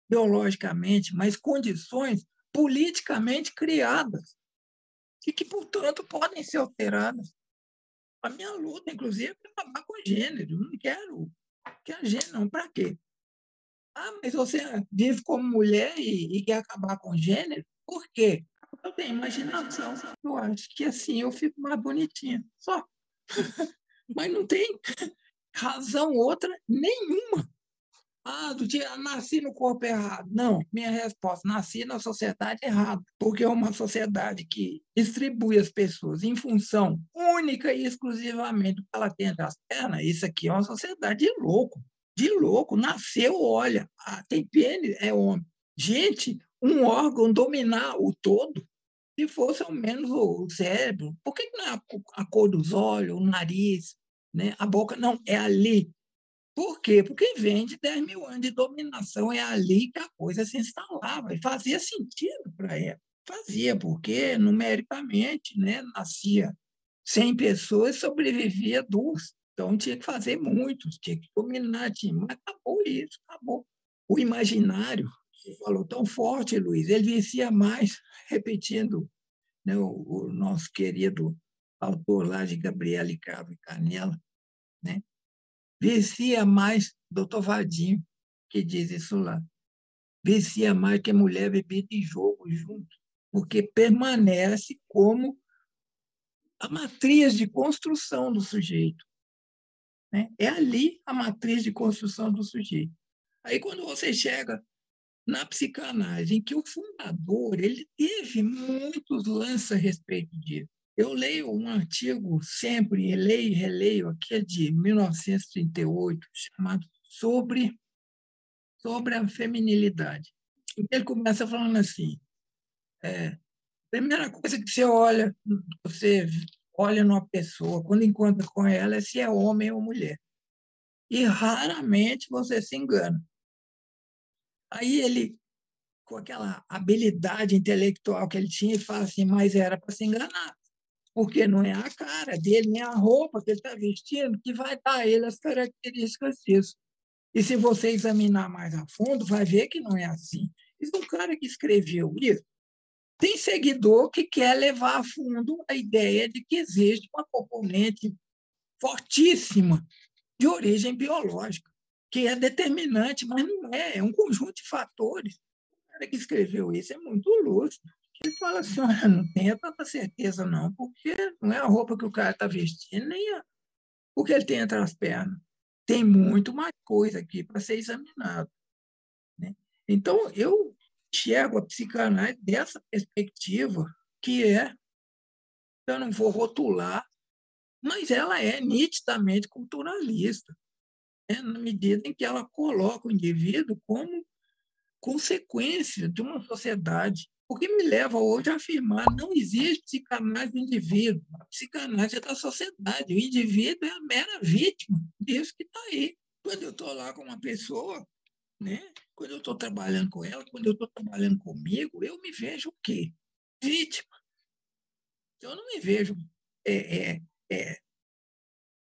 biologicamente, mas condições politicamente criadas e que, portanto, podem ser alteradas. A minha luta, inclusive, é acabar com gênero. Eu não quero que a gênero, não. Para quê? Ah, mas você vive como mulher e, e quer acabar com gênero? Por quê? Eu tenho imaginação. Eu acho que assim eu fico mais bonitinha. Só. mas não tem razão outra nenhuma ah, do dia, nasci no corpo errado. Não, minha resposta, nasci na sociedade errada, porque é uma sociedade que distribui as pessoas em função única e exclusivamente do que ela tem entre as pernas. Isso aqui é uma sociedade de louco, de louco. Nasceu, olha, ah, tem pênis, é homem. Gente, um órgão dominar o todo, se fosse ao menos o cérebro, por que não é a cor dos olhos, o nariz, né? a boca? Não, é ali por quê? Porque vem de 10 mil anos de dominação, é ali que a coisa se instalava, e fazia sentido para ela. Fazia, porque numericamente né, nascia 100 pessoas e sobrevivia duas. Então tinha que fazer muitos, tinha que dominar, tinha, mas acabou isso, acabou. O imaginário, você falou tão forte, Luiz, ele vencia mais, repetindo né, o, o nosso querido autor lá de Gabriele Cravo e Canela, né? Vicia mais, doutor Vadinho, que diz isso lá. Vicia mais que mulher bebida e jogo junto, porque permanece como a matriz de construção do sujeito. Né? É ali a matriz de construção do sujeito. Aí, quando você chega na psicanálise, em que o fundador ele teve muitos lances a respeito disso, eu leio um artigo sempre, leio e releio, aqui é de 1938, chamado Sobre, sobre a Feminilidade. Ele começa falando assim: é, primeira coisa que você olha, você olha numa pessoa, quando encontra com ela, é se é homem ou mulher. E raramente você se engana. Aí ele, com aquela habilidade intelectual que ele tinha, ele fala assim: mas era para se enganar porque não é a cara dele, nem a roupa que ele está vestindo que vai dar a ele as características disso. E se você examinar mais a fundo, vai ver que não é assim. Isso é um cara que escreveu isso. Tem seguidor que quer levar a fundo a ideia de que existe uma componente fortíssima de origem biológica, que é determinante, mas não é, é um conjunto de fatores. O cara que escreveu isso é muito lúcido. Ele fala assim: olha, não tenha tanta certeza, não, porque não é a roupa que o cara está vestindo, nem a... o que ele tem entre as pernas. Tem muito mais coisa aqui para ser examinado. Né? Então, eu enxergo a psicanálise dessa perspectiva, que é, eu não vou rotular, mas ela é nitidamente culturalista, né? na medida em que ela coloca o indivíduo como consequência de uma sociedade. O que me leva hoje a afirmar não existe psicanálise do indivíduo, a psicanálise é da sociedade. O indivíduo é a mera vítima disso que está aí. Quando eu estou lá com uma pessoa, né? quando eu estou trabalhando com ela, quando eu estou trabalhando comigo, eu me vejo o quê? Vítima. Eu não me vejo é, é, é,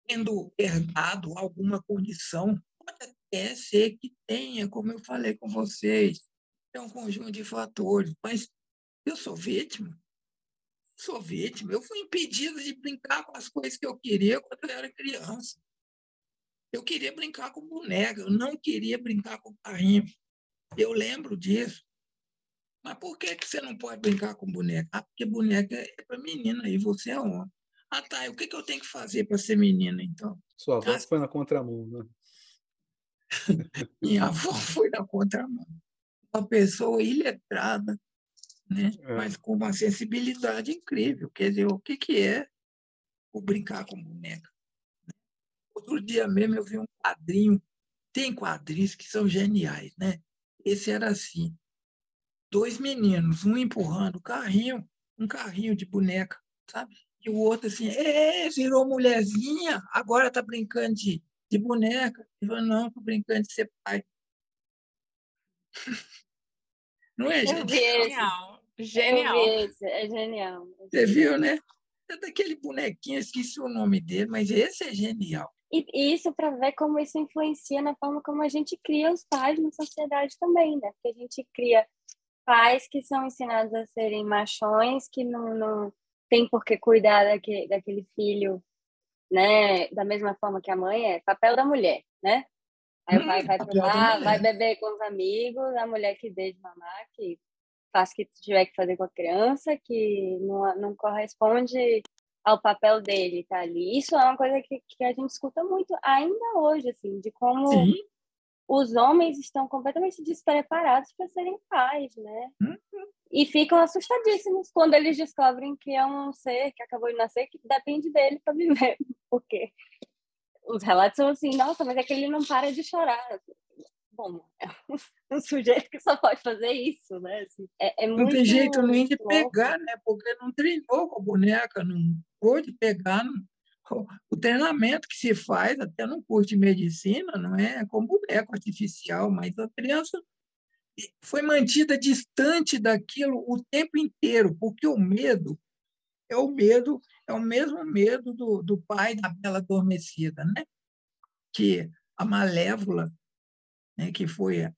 tendo herdado alguma condição. Pode até ser que tenha, como eu falei com vocês, é um conjunto de fatores, mas eu sou vítima. Sou vítima. Eu fui impedido de brincar com as coisas que eu queria quando eu era criança. Eu queria brincar com boneca, eu não queria brincar com carrinho. Eu lembro disso. Mas por que, que você não pode brincar com boneca? Ah, porque boneca é para menina e você é homem. Ah, tá. E o que, que eu tenho que fazer para ser menina, então? Sua avó ah, foi na contramão, né? Minha avó foi na contramão. Uma pessoa iletrada, né? É. mas com uma sensibilidade incrível. Quer dizer, o que, que é o brincar com boneca? Outro dia mesmo eu vi um quadrinho, tem quadrinhos que são geniais, né? Esse era assim, dois meninos, um empurrando o carrinho, um carrinho de boneca, sabe? E o outro assim, é, virou mulherzinha, agora tá brincando de, de boneca. Ele falou, não, tô brincando de ser pai. Não é, gente? Genial. Genial. É genial. Você viu, né? É daquele bonequinho, esqueci o nome dele, mas esse é genial. E, isso para ver como isso influencia na forma como a gente cria os pais na sociedade também, né? Porque a gente cria pais que são ensinados a serem machões, que não, não tem por que cuidar daquele, daquele filho, né? Da mesma forma que a mãe é papel da mulher, né? Aí hum, o pai vai para lá, vai beber com os amigos, a mulher que dê de mamar, que faz o que tiver que fazer com a criança, que não, não corresponde ao papel dele tá ali. Isso é uma coisa que, que a gente escuta muito ainda hoje, assim, de como Sim. os homens estão completamente despreparados para serem pais, né? Uhum. E ficam assustadíssimos quando eles descobrem que é um ser que acabou de nascer que depende dele para viver, porque os relatos são assim, nossa, mas é que ele não para de chorar como? É um sujeito que só pode fazer isso, né? Assim, é, é não tem jeito nem de pegar, né? Porque não treinou com a boneca, não pôde pegar. Não... O treinamento que se faz até no curso de medicina não é com boneco artificial, mas a criança foi mantida distante daquilo o tempo inteiro, porque o medo é o medo, é o mesmo medo do, do pai da bela adormecida, né? Que a malévola né, que foi a,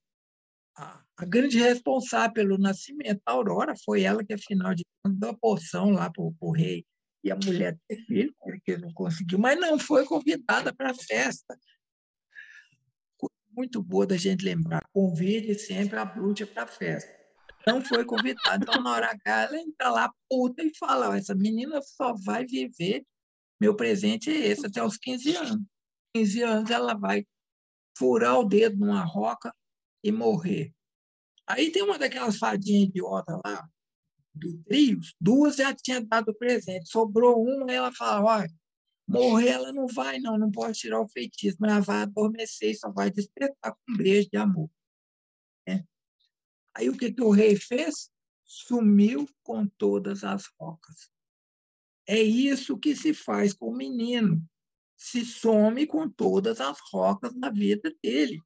a, grande responsável pelo nascimento da Aurora, foi ela que, afinal de contas, deu a porção lá para o rei e a mulher ter filho, porque não conseguiu, mas não foi convidada para a festa. Muito boa da gente lembrar, convide sempre a bruxa para a festa. Não foi convidada. Então, na hora H, ela entra lá puta e fala: essa menina só vai viver, meu presente é esse, até os 15 anos. 15 anos ela vai furar o dedo numa roca e morrer. Aí tem uma daquelas fadinhas idiotas lá, do trio, duas já tinha dado presente, sobrou uma, ela fala, olha, morrer ela não vai não, não pode tirar o feitiço, mas ela vai adormecer e só vai despertar com um beijo de amor. É. Aí o que, que o rei fez? Sumiu com todas as rocas. É isso que se faz com o menino se some com todas as rocas na vida dele,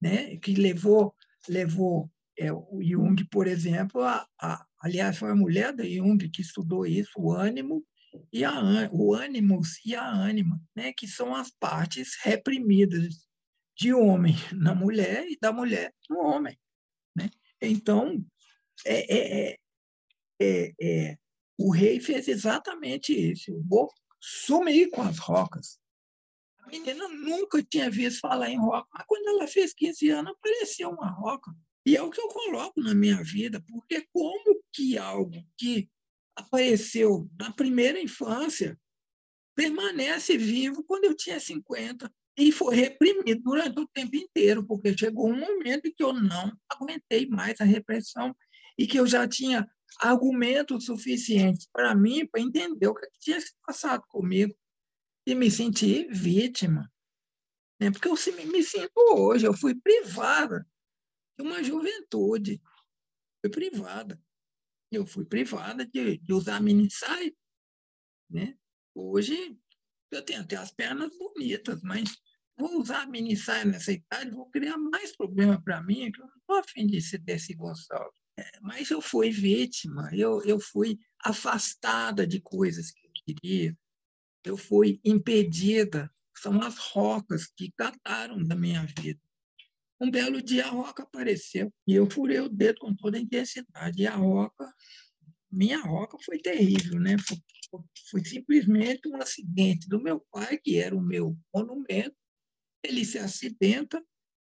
né? Que levou levou é, o Jung, por exemplo, a, a, aliás foi a mulher da Jung que estudou isso, o ânimo e a o ânimos e a ânima, né? Que são as partes reprimidas de homem na mulher e da mulher no homem, né? Então é, é, é, é, é o rei fez exatamente isso. Vou sumi com as rocas. A menina nunca tinha visto falar em roca, mas quando ela fez 15 anos, apareceu uma roca. E é o que eu coloco na minha vida, porque como que algo que apareceu na primeira infância permanece vivo quando eu tinha 50 e foi reprimido durante o tempo inteiro, porque chegou um momento que eu não aguentei mais a repressão e que eu já tinha argumentos suficientes para mim para entender o que tinha se passado comigo e me sentir vítima. Né? Porque eu me sinto hoje, eu fui privada de uma juventude, fui privada. Eu fui privada de, de usar mini saia. Né? Hoje eu tenho até as pernas bonitas, mas vou usar mini saia nessa idade, vou criar mais problema para mim, que eu não estou afim de ser desse Gonçalves. Mas eu fui vítima, eu, eu fui afastada de coisas que eu queria, eu fui impedida. São as rocas que cataram da minha vida. Um belo dia a roca apareceu e eu furei o dedo com toda a intensidade. E a roca, minha roca foi terrível, né? Foi, foi simplesmente um acidente do meu pai, que era o meu monumento. Ele se acidenta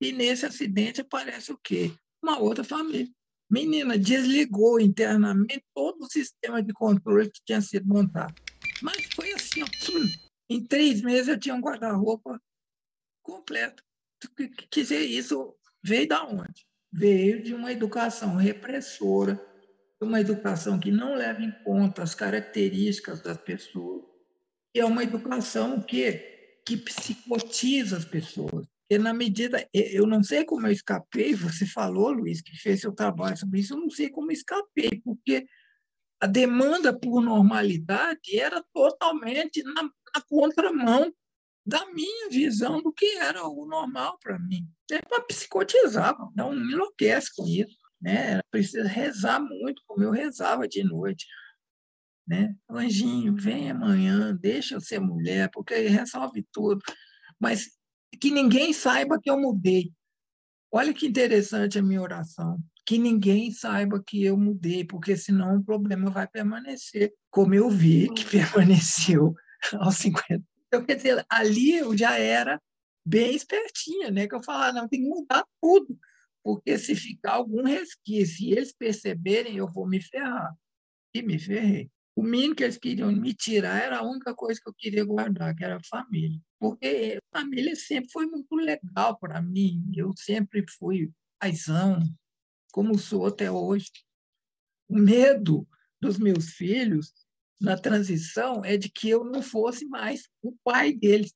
e nesse acidente aparece o quê? Uma outra família. Menina, desligou internamente todo o sistema de controle que tinha sido montado. Mas foi assim, em três meses eu tinha um guarda-roupa completo. Quer dizer, isso veio da onde? Veio de uma educação repressora, uma educação que não leva em conta as características das pessoas. É uma educação que, que psicotiza as pessoas. E na medida, eu não sei como eu escapei, você falou, Luiz, que fez seu trabalho sobre isso, eu não sei como escapei, porque a demanda por normalidade era totalmente na, na contramão da minha visão do que era o normal para mim. É para psicotizar, não me enlouquece com isso. Né? Precisa rezar muito, como eu rezava de noite. Né? Anjinho, vem amanhã, deixa eu ser mulher, porque resolve tudo. Mas que ninguém saiba que eu mudei. Olha que interessante a minha oração. Que ninguém saiba que eu mudei, porque senão o problema vai permanecer, como eu vi que permaneceu aos 50. Então, quer dizer, ali eu já era bem espertinha, né? Que eu falava, não, tem que mudar tudo, porque se ficar algum resquício e eles perceberem, eu vou me ferrar. E me ferrei. O mínimo que eles queriam me tirar era a única coisa que eu queria guardar, que era a família. Porque a família sempre foi muito legal para mim. Eu sempre fui paisão, como sou até hoje. O medo dos meus filhos na transição é de que eu não fosse mais o pai deles.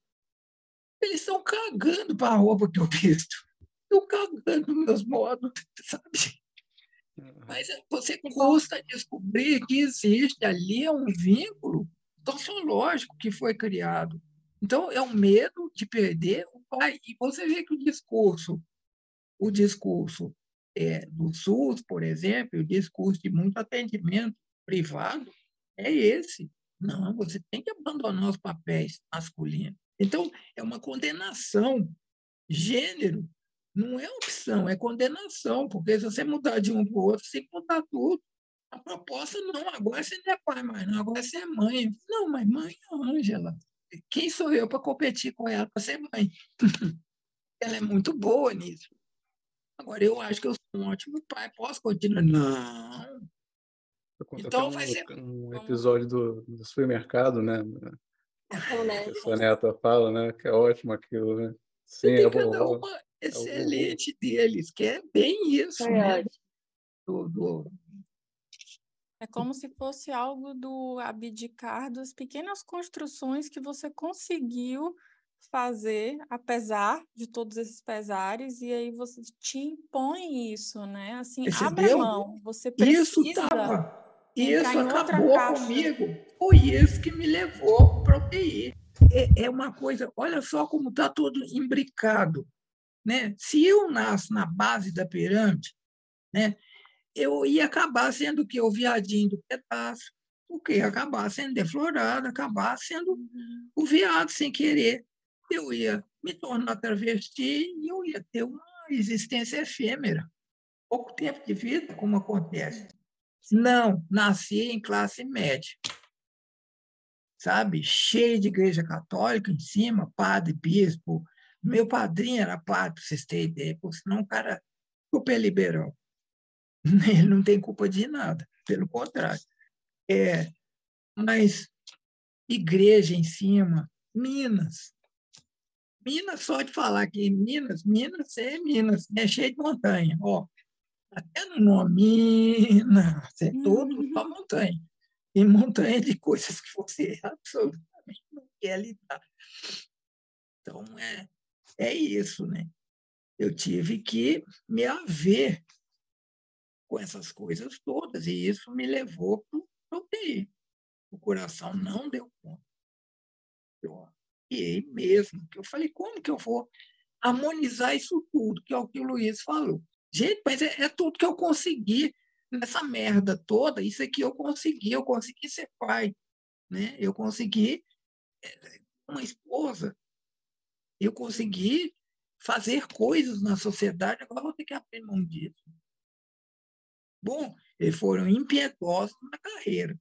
Eles estão cagando para a roupa que eu visto. Estão cagando meus modos, sabe? Mas você custa descobrir que existe ali um vínculo sociológico que foi criado. Então, é um medo de perder o pai. E você vê que o discurso, o discurso é, do SUS, por exemplo, o discurso de muito atendimento privado, é esse. Não, você tem que abandonar os papéis masculinos. Então, é uma condenação. Gênero não é opção, é condenação, porque se você mudar de um para o outro, você tem que mudar tudo. A proposta não, agora você não é pai mais, não, agora você é mãe. Não, mas mãe é Ângela. Quem sou eu para competir com ela para ser mãe? ela é muito boa nisso. Agora, eu acho que eu sou um ótimo pai, posso continuar? Não. Então vai um, ser um episódio do, do supermercado, né? A sua neta fala, né? Que é ótimo aquilo, né? Sim, é bom. Uma, excelente deles, que é bem isso. Né? Do, do... É como se fosse algo do abdicar das pequenas construções que você conseguiu fazer, apesar de todos esses pesares, e aí você te impõe isso, né? Assim, abre a mão, você precisa... Isso tava, isso acabou comigo, foi isso que me levou para o TI. É, é uma coisa, olha só como está todo imbricado. Né? Se eu nasço na base da pirâmide, né, eu ia acabar sendo que o viadinho do pedaço, porque ia acabar sendo deflorado, acabar sendo uhum. o viado sem querer. Eu ia me tornar travesti e eu ia ter uma existência efêmera. Pouco tempo de vida, como acontece. Não, nasci em classe média. sabe? Cheio de igreja católica em cima, padre, bispo. Meu padrinho era padre, para vocês terem ideia, porque senão o cara super liberal. Ele não tem culpa de nada, pelo contrário. É, mas igreja em cima, Minas. Minas, só de falar que Minas, Minas é Minas, é cheio de montanha. Ó, até no nome Minas, é todo só montanha. E montanha de coisas que você absolutamente não quer lidar. Então, é, é isso, né? Eu tive que me haver com essas coisas todas, e isso me levou para o UTI. O coração não deu conta. Eu arrepiei mesmo, que eu falei, como que eu vou harmonizar isso tudo, que é o que o Luiz falou. Gente, mas é, é tudo que eu consegui nessa merda toda, isso aqui eu consegui, eu consegui ser pai, né? eu consegui é, uma esposa, eu consegui fazer coisas na sociedade, agora vou ter que abrir mão disso. Bom, eles foram impiedosos na carreira,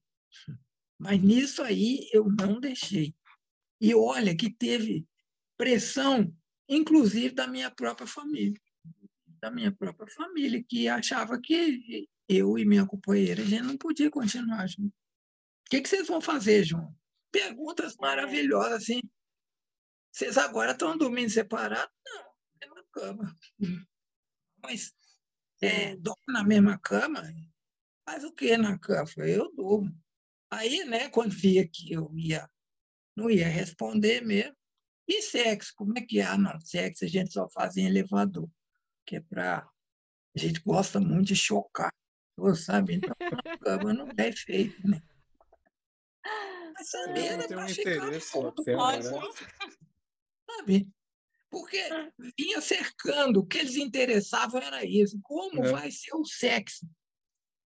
mas nisso aí eu não deixei. E olha que teve pressão, inclusive da minha própria família, da minha própria família, que achava que eu e minha companheira, a gente não podia continuar junto. O que, que vocês vão fazer, João? Perguntas maravilhosas, assim. Vocês agora estão dormindo separados? Não, mesma cama. Mas é, dorme na mesma cama? Faz o que na cama? Eu durmo. Aí, né, quando via que eu ia, não ia responder mesmo, e sexo, como é que é? Ah, não, sexo a gente só faz em elevador, que é para. A gente gosta muito de chocar, sabe? Então, na cama não é efeito, né? Essa merda um para ficar interesse todo no tema, né? Sabe? Porque vinha cercando, o que eles interessavam era isso. Como É. vai ser o sexo?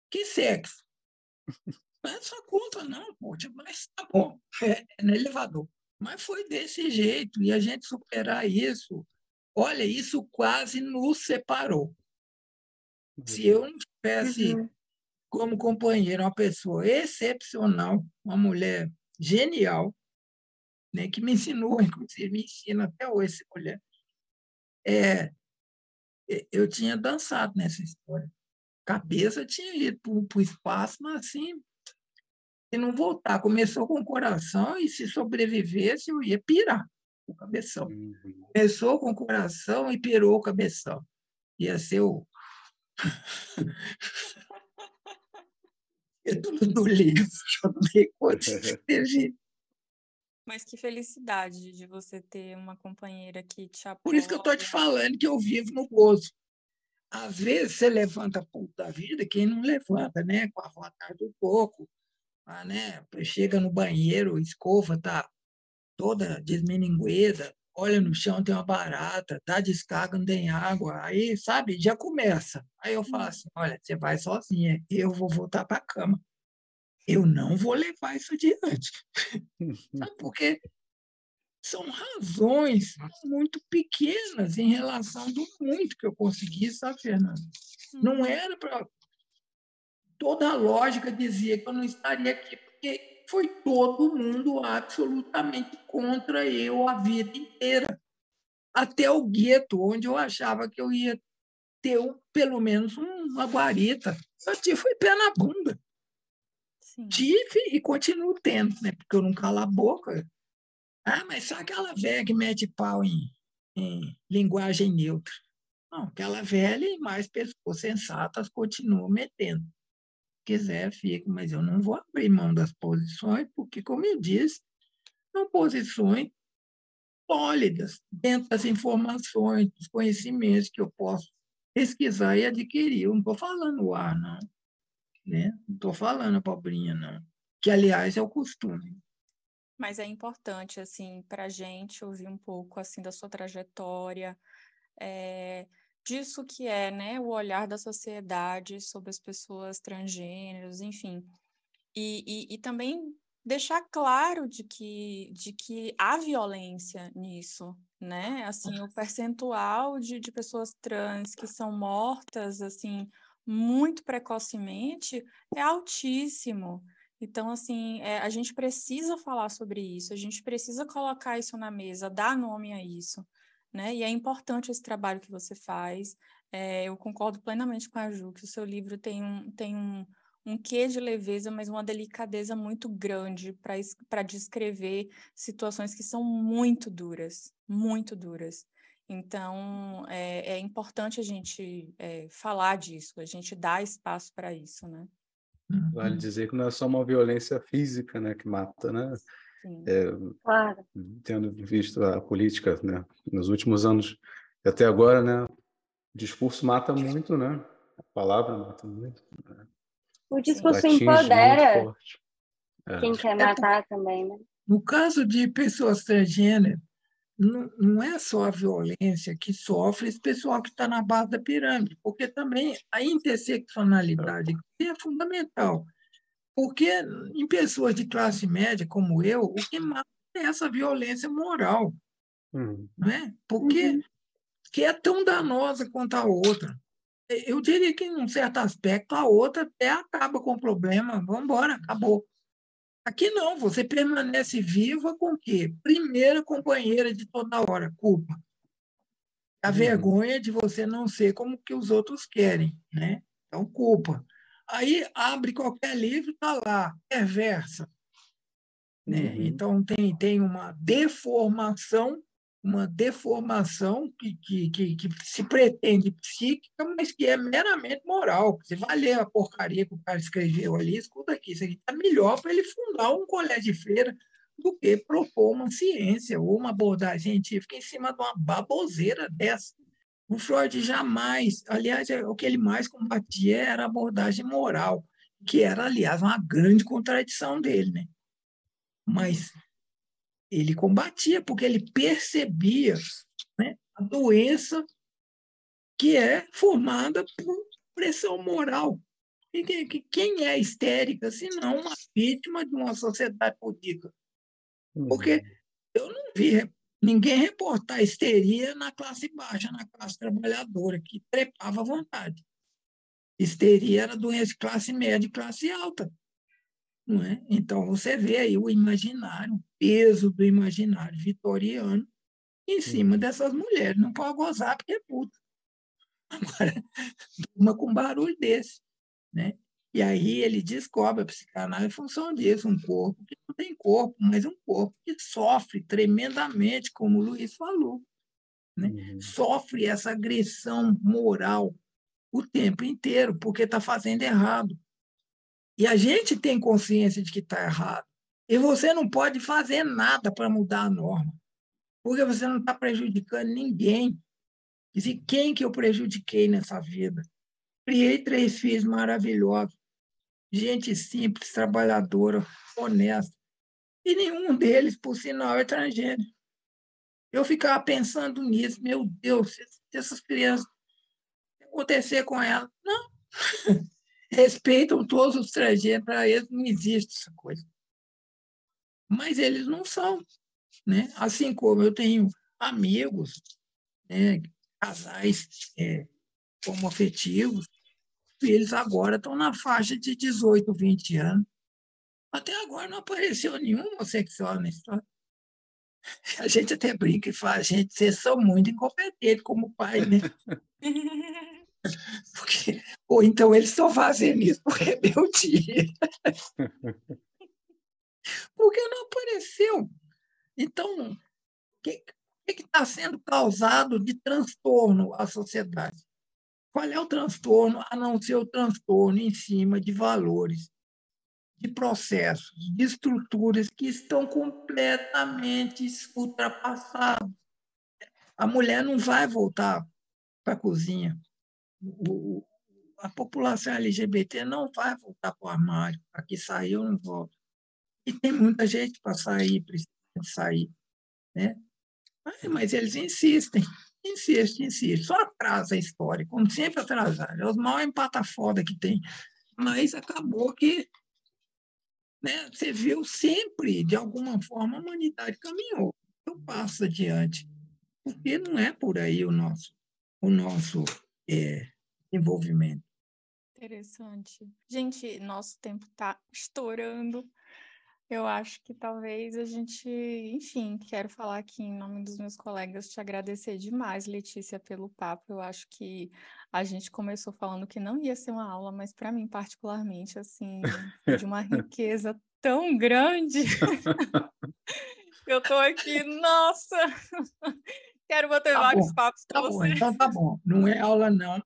Que sexo? Não é sua conta, não, poxa, mas tá bom, é, é no elevador. Mas foi desse jeito, e a gente superar isso, olha, isso quase nos separou. Se eu não tivesse Uhum. como companheira uma pessoa excepcional, uma mulher genial, né, que me ensinou, inclusive me ensina até hoje essa mulher, é, eu tinha dançado nessa história. Cabeça tinha ido para o espaço, mas assim, se não voltar, começou com o coração e se sobrevivesse, eu ia pirar o cabeção. Uhum. Começou com o coração e pirou o cabeção. Ia ser o. título do livro, que eu não escrever. Mas que felicidade de você ter uma companheira que te apoia. Por isso que eu estou te falando que eu vivo no gozo. Às vezes você levanta a ponta da vida, quem não levanta, né? Com a vontade do pouco, ah, né? Chega no banheiro, escova, tá toda desmeningueda, olha no chão, tem uma barata, dá descarga, não tem água. Aí, sabe, já começa. Aí eu falo assim: olha, você vai sozinha, eu vou voltar para a cama. Eu não vou levar isso adiante. Sabe, porque são razões muito pequenas em relação do muito que eu consegui, sabe, Fernando? Não era para. Toda a lógica dizia que eu não estaria aqui, porque foi todo mundo absolutamente contra eu a vida inteira. Até o gueto, onde eu achava que eu ia ter pelo menos uma guarita. Eu tive foi pé na bunda. Tive e continuo tendo, né? porque eu não calo a boca. Ah, mas só aquela velha que mete pau em, em linguagem neutra. Não, aquela velha e mais pessoas sensatas continuam metendo. Se quiser, fica, mas eu não vou abrir mão das posições, porque, como eu disse, são posições sólidas dentro das informações, dos conhecimentos que eu posso pesquisar e adquirir. Eu não estou falando o ar, não. Né? Não estou falando a pobrinha, não. Que, aliás, é o costume. Mas é importante, assim, para a gente ouvir um pouco, assim, da sua trajetória, é, disso que é, né, o olhar da sociedade sobre as pessoas transgêneros, enfim. E, e, e também deixar claro de que, de que há violência nisso, né? Assim, o percentual de, de pessoas trans que são mortas, assim, muito precocemente é altíssimo. Então, assim, é, a gente precisa falar sobre isso, a gente precisa colocar isso na mesa, dar nome a isso, né? E é importante esse trabalho que você faz. É, eu concordo plenamente com a Ju, que o seu livro tem um, tem um, um quê de leveza, mas uma delicadeza muito grande para descrever situações que são muito duras, muito duras. Então, é, é importante a gente é, falar disso, a gente dar espaço para isso, né? Vale dizer que não é só uma violência física, né, que mata, né? É, claro. Tendo visto a política, né, nos últimos anos até agora, né, o discurso mata muito, né? A palavra mata muito. Né? O discurso empodera é. quem quer matar também, né? No caso de pessoas transgêneras, não, não é só a violência que sofre esse pessoal que está na base da pirâmide, porque também a interseccionalidade é fundamental. Porque em pessoas de classe média como eu, o que mata é essa violência moral. Uhum. Né? Porque uhum. que é tão danosa quanto a outra. Eu diria que, em um certo aspecto, a outra até acaba com o problema. Vamos embora, acabou. Aqui não, você permanece viva com quê? Primeira companheira de toda hora, culpa. A uhum. vergonha de você não ser como que os outros querem, né? Então, culpa. Aí abre qualquer livro, está lá, perversa. Né? Uhum. Então, tem, tem uma deformação uma deformação que, que, que, que, se pretende psíquica, mas que é meramente moral. Você vai ler a porcaria que o cara escreveu ali, escuta aqui, isso aqui está melhor para ele fundar um colégio de feira do que propor uma ciência ou uma abordagem científica em cima de uma baboseira dessa. O Freud jamais, aliás, é, o que ele mais combatia era a abordagem moral, que era, aliás, uma grande contradição dele. Né? Mas ele combatia, porque ele percebia né, a doença que é formada por pressão moral. E quem é histérica, se não uma vítima de uma sociedade política? Porque uhum. eu não vi ninguém reportar histeria na classe baixa, na classe trabalhadora, que trepava à vontade. Histeria era doença de classe média e classe alta. Não é? Então, você vê aí o imaginário, o peso do imaginário vitoriano em cima dessas mulheres. Não pode gozar porque é puta. Agora, uma com barulho desse. Né? E aí ele descobre a psicanálise em função disso, um corpo que não tem corpo, mas um corpo que sofre tremendamente, como o Luiz falou. Né? Uhum. Sofre essa agressão moral o tempo inteiro, porque está fazendo errado. E a gente tem consciência de que está errado. E você não pode fazer nada para mudar a norma, porque você não está prejudicando ninguém. E quem que eu prejudiquei nessa vida? Criei três filhos maravilhosos, gente simples, trabalhadora, honesta. E nenhum deles, por sinal, é transgênero. Eu ficava pensando nisso, meu Deus, se essas crianças acontecer com elas. Não. respeitam todos os transgêneros, para eles não existe essa coisa. Mas eles não são. Né? Assim como eu tenho amigos, né, casais é, homoafetivos, eles agora estão na faixa de 18, 20 anos. Até agora não apareceu nenhum homossexual na história. A gente até brinca e fala, gente, vocês são muito incompetentes como pai, né? Porque, ou então eles estão fazendo isso por rebeldia. Porque não apareceu. Então, o que está sendo causado de transtorno à sociedade? Qual é o transtorno, a não ser o transtorno em cima de valores, de processos, de estruturas que estão completamente ultrapassados? A mulher não vai voltar para a cozinha a população LGBT não vai voltar para o armário. Aqui saiu, não volta. E tem muita gente para sair, precisa sair. Né? Mas eles insistem, insistem, insistem. Só atrasa a história, como sempre atrasaram. É os maiores empata foda que tem. Mas acabou que né, você viu sempre, de alguma forma, a humanidade caminhou. Então passa adiante. Porque não é por aí o nosso, o nosso é, envolvimento. Interessante. Gente, nosso tempo está estourando. Eu acho que talvez a gente, enfim, quero falar aqui em nome dos meus colegas, te agradecer demais, Letícia, pelo papo. Eu acho que a gente começou falando que não ia ser uma aula, mas para mim, particularmente, assim, de uma riqueza tão grande. Eu tô aqui, nossa! Quero bater Tá vários bom, papos Tá com bom, você. então tá bom. Não é aula, não.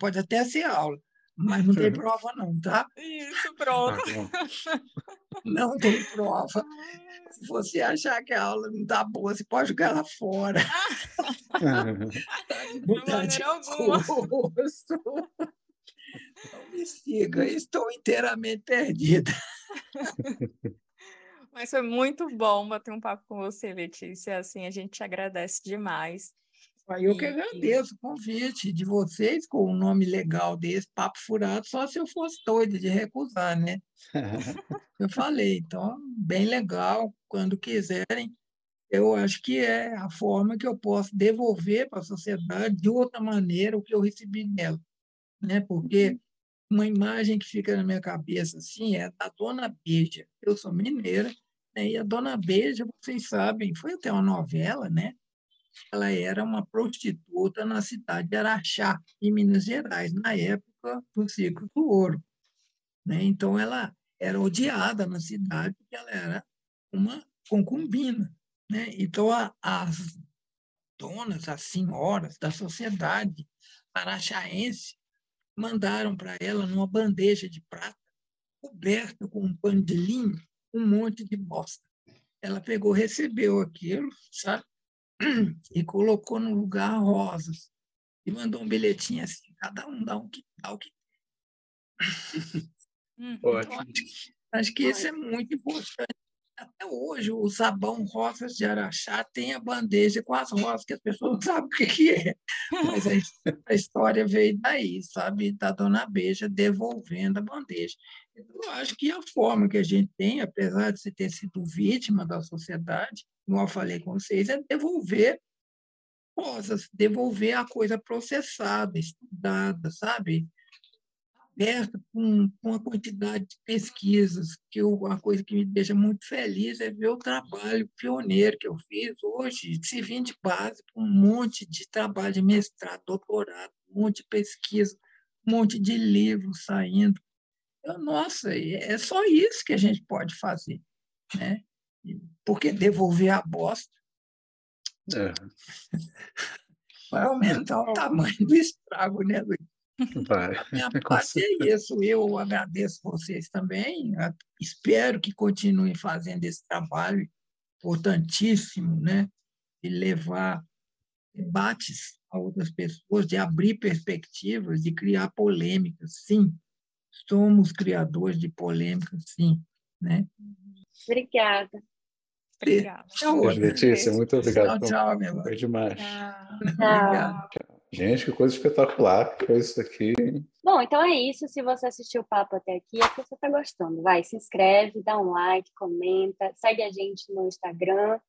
Pode até ser aula, mas não tem prova, não, tá? Isso, Tá pronto. bom. Não tem prova. Se você achar que a aula não tá boa, você pode jogar ela fora. De Mudar de maneira alguma. curso. Não me siga, estou inteiramente perdida. Mas foi muito bom bater um papo com você, Letícia. Assim, a gente te agradece demais. Eu que agradeço o convite de vocês com um nome legal desse, Papo Furado, só se eu fosse doida de recusar, né? Eu falei, então, bem legal, quando quiserem. Eu acho que é a forma que eu posso devolver para a sociedade de outra maneira o que eu recebi dela, né? Porque uma imagem que fica na minha cabeça assim é da Dona Beija. Eu sou mineira? E a Dona Beija, vocês sabem, foi até uma novela, né? Ela era uma prostituta na cidade de Araxá, em Minas Gerais, na época do ciclo do ouro, né? Então ela era odiada na cidade porque ela era uma concubina, né? Então a- as donas, as senhoras da sociedade araxaense mandaram para ela numa bandeja de prata coberta com um pano de linho um monte de bosta. Ela pegou, recebeu aquilo, sabe? E colocou no lugar rosas e mandou um bilhetinho assim, cada um dá um que dá o que. Ótimo. Acho que isso é muito importante. Até hoje, o sabão Rosas de Araxá tem a bandeja com as rosas, que as pessoas não sabem o que que é. Mas a his- a história veio daí, sabe? Da Dona Beija devolvendo a bandeja. Eu acho que a forma que a gente tem, apesar de você ter sido vítima da sociedade, como eu falei com vocês, é devolver rosas, devolver a coisa processada, estudada, sabe? Aberta com, com uma quantidade de pesquisas, que eu, uma coisa que me deixa muito feliz é ver o trabalho pioneiro que eu fiz hoje, se vim de base com um monte de trabalho de mestrado, doutorado, um monte de pesquisa, um monte de livros saindo. Eu, nossa, é só isso que a gente pode fazer, né? Porque devolver a bosta É, vai aumentar o tamanho do estrago, né, Luiz? Vai. minha Com parte é isso. Eu agradeço vocês também. Espero que continuem fazendo esse trabalho importantíssimo, né? De levar debates a outras pessoas, de abrir perspectivas, de criar polêmicas. Sim, somos criadores de polêmicas, sim, né? Obrigada. Obrigada. Até hoje. Letícia, muito obrigado. Tchau, tchau, meu amor. Foi demais. Obrigado. Gente, que coisa espetacular que foi isso aqui. Bom, então é isso. Se você assistiu o papo até aqui, é porque você está gostando. Vai, se inscreve, dá um like, comenta, segue a gente no Instagram,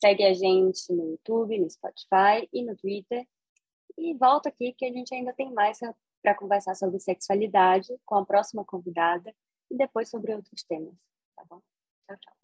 segue a gente no YouTube, no Spotify e no Twitter. E volta aqui que a gente ainda tem mais para conversar sobre sexualidade com a próxima convidada e depois sobre outros temas, tá bom? Tchau, tchau.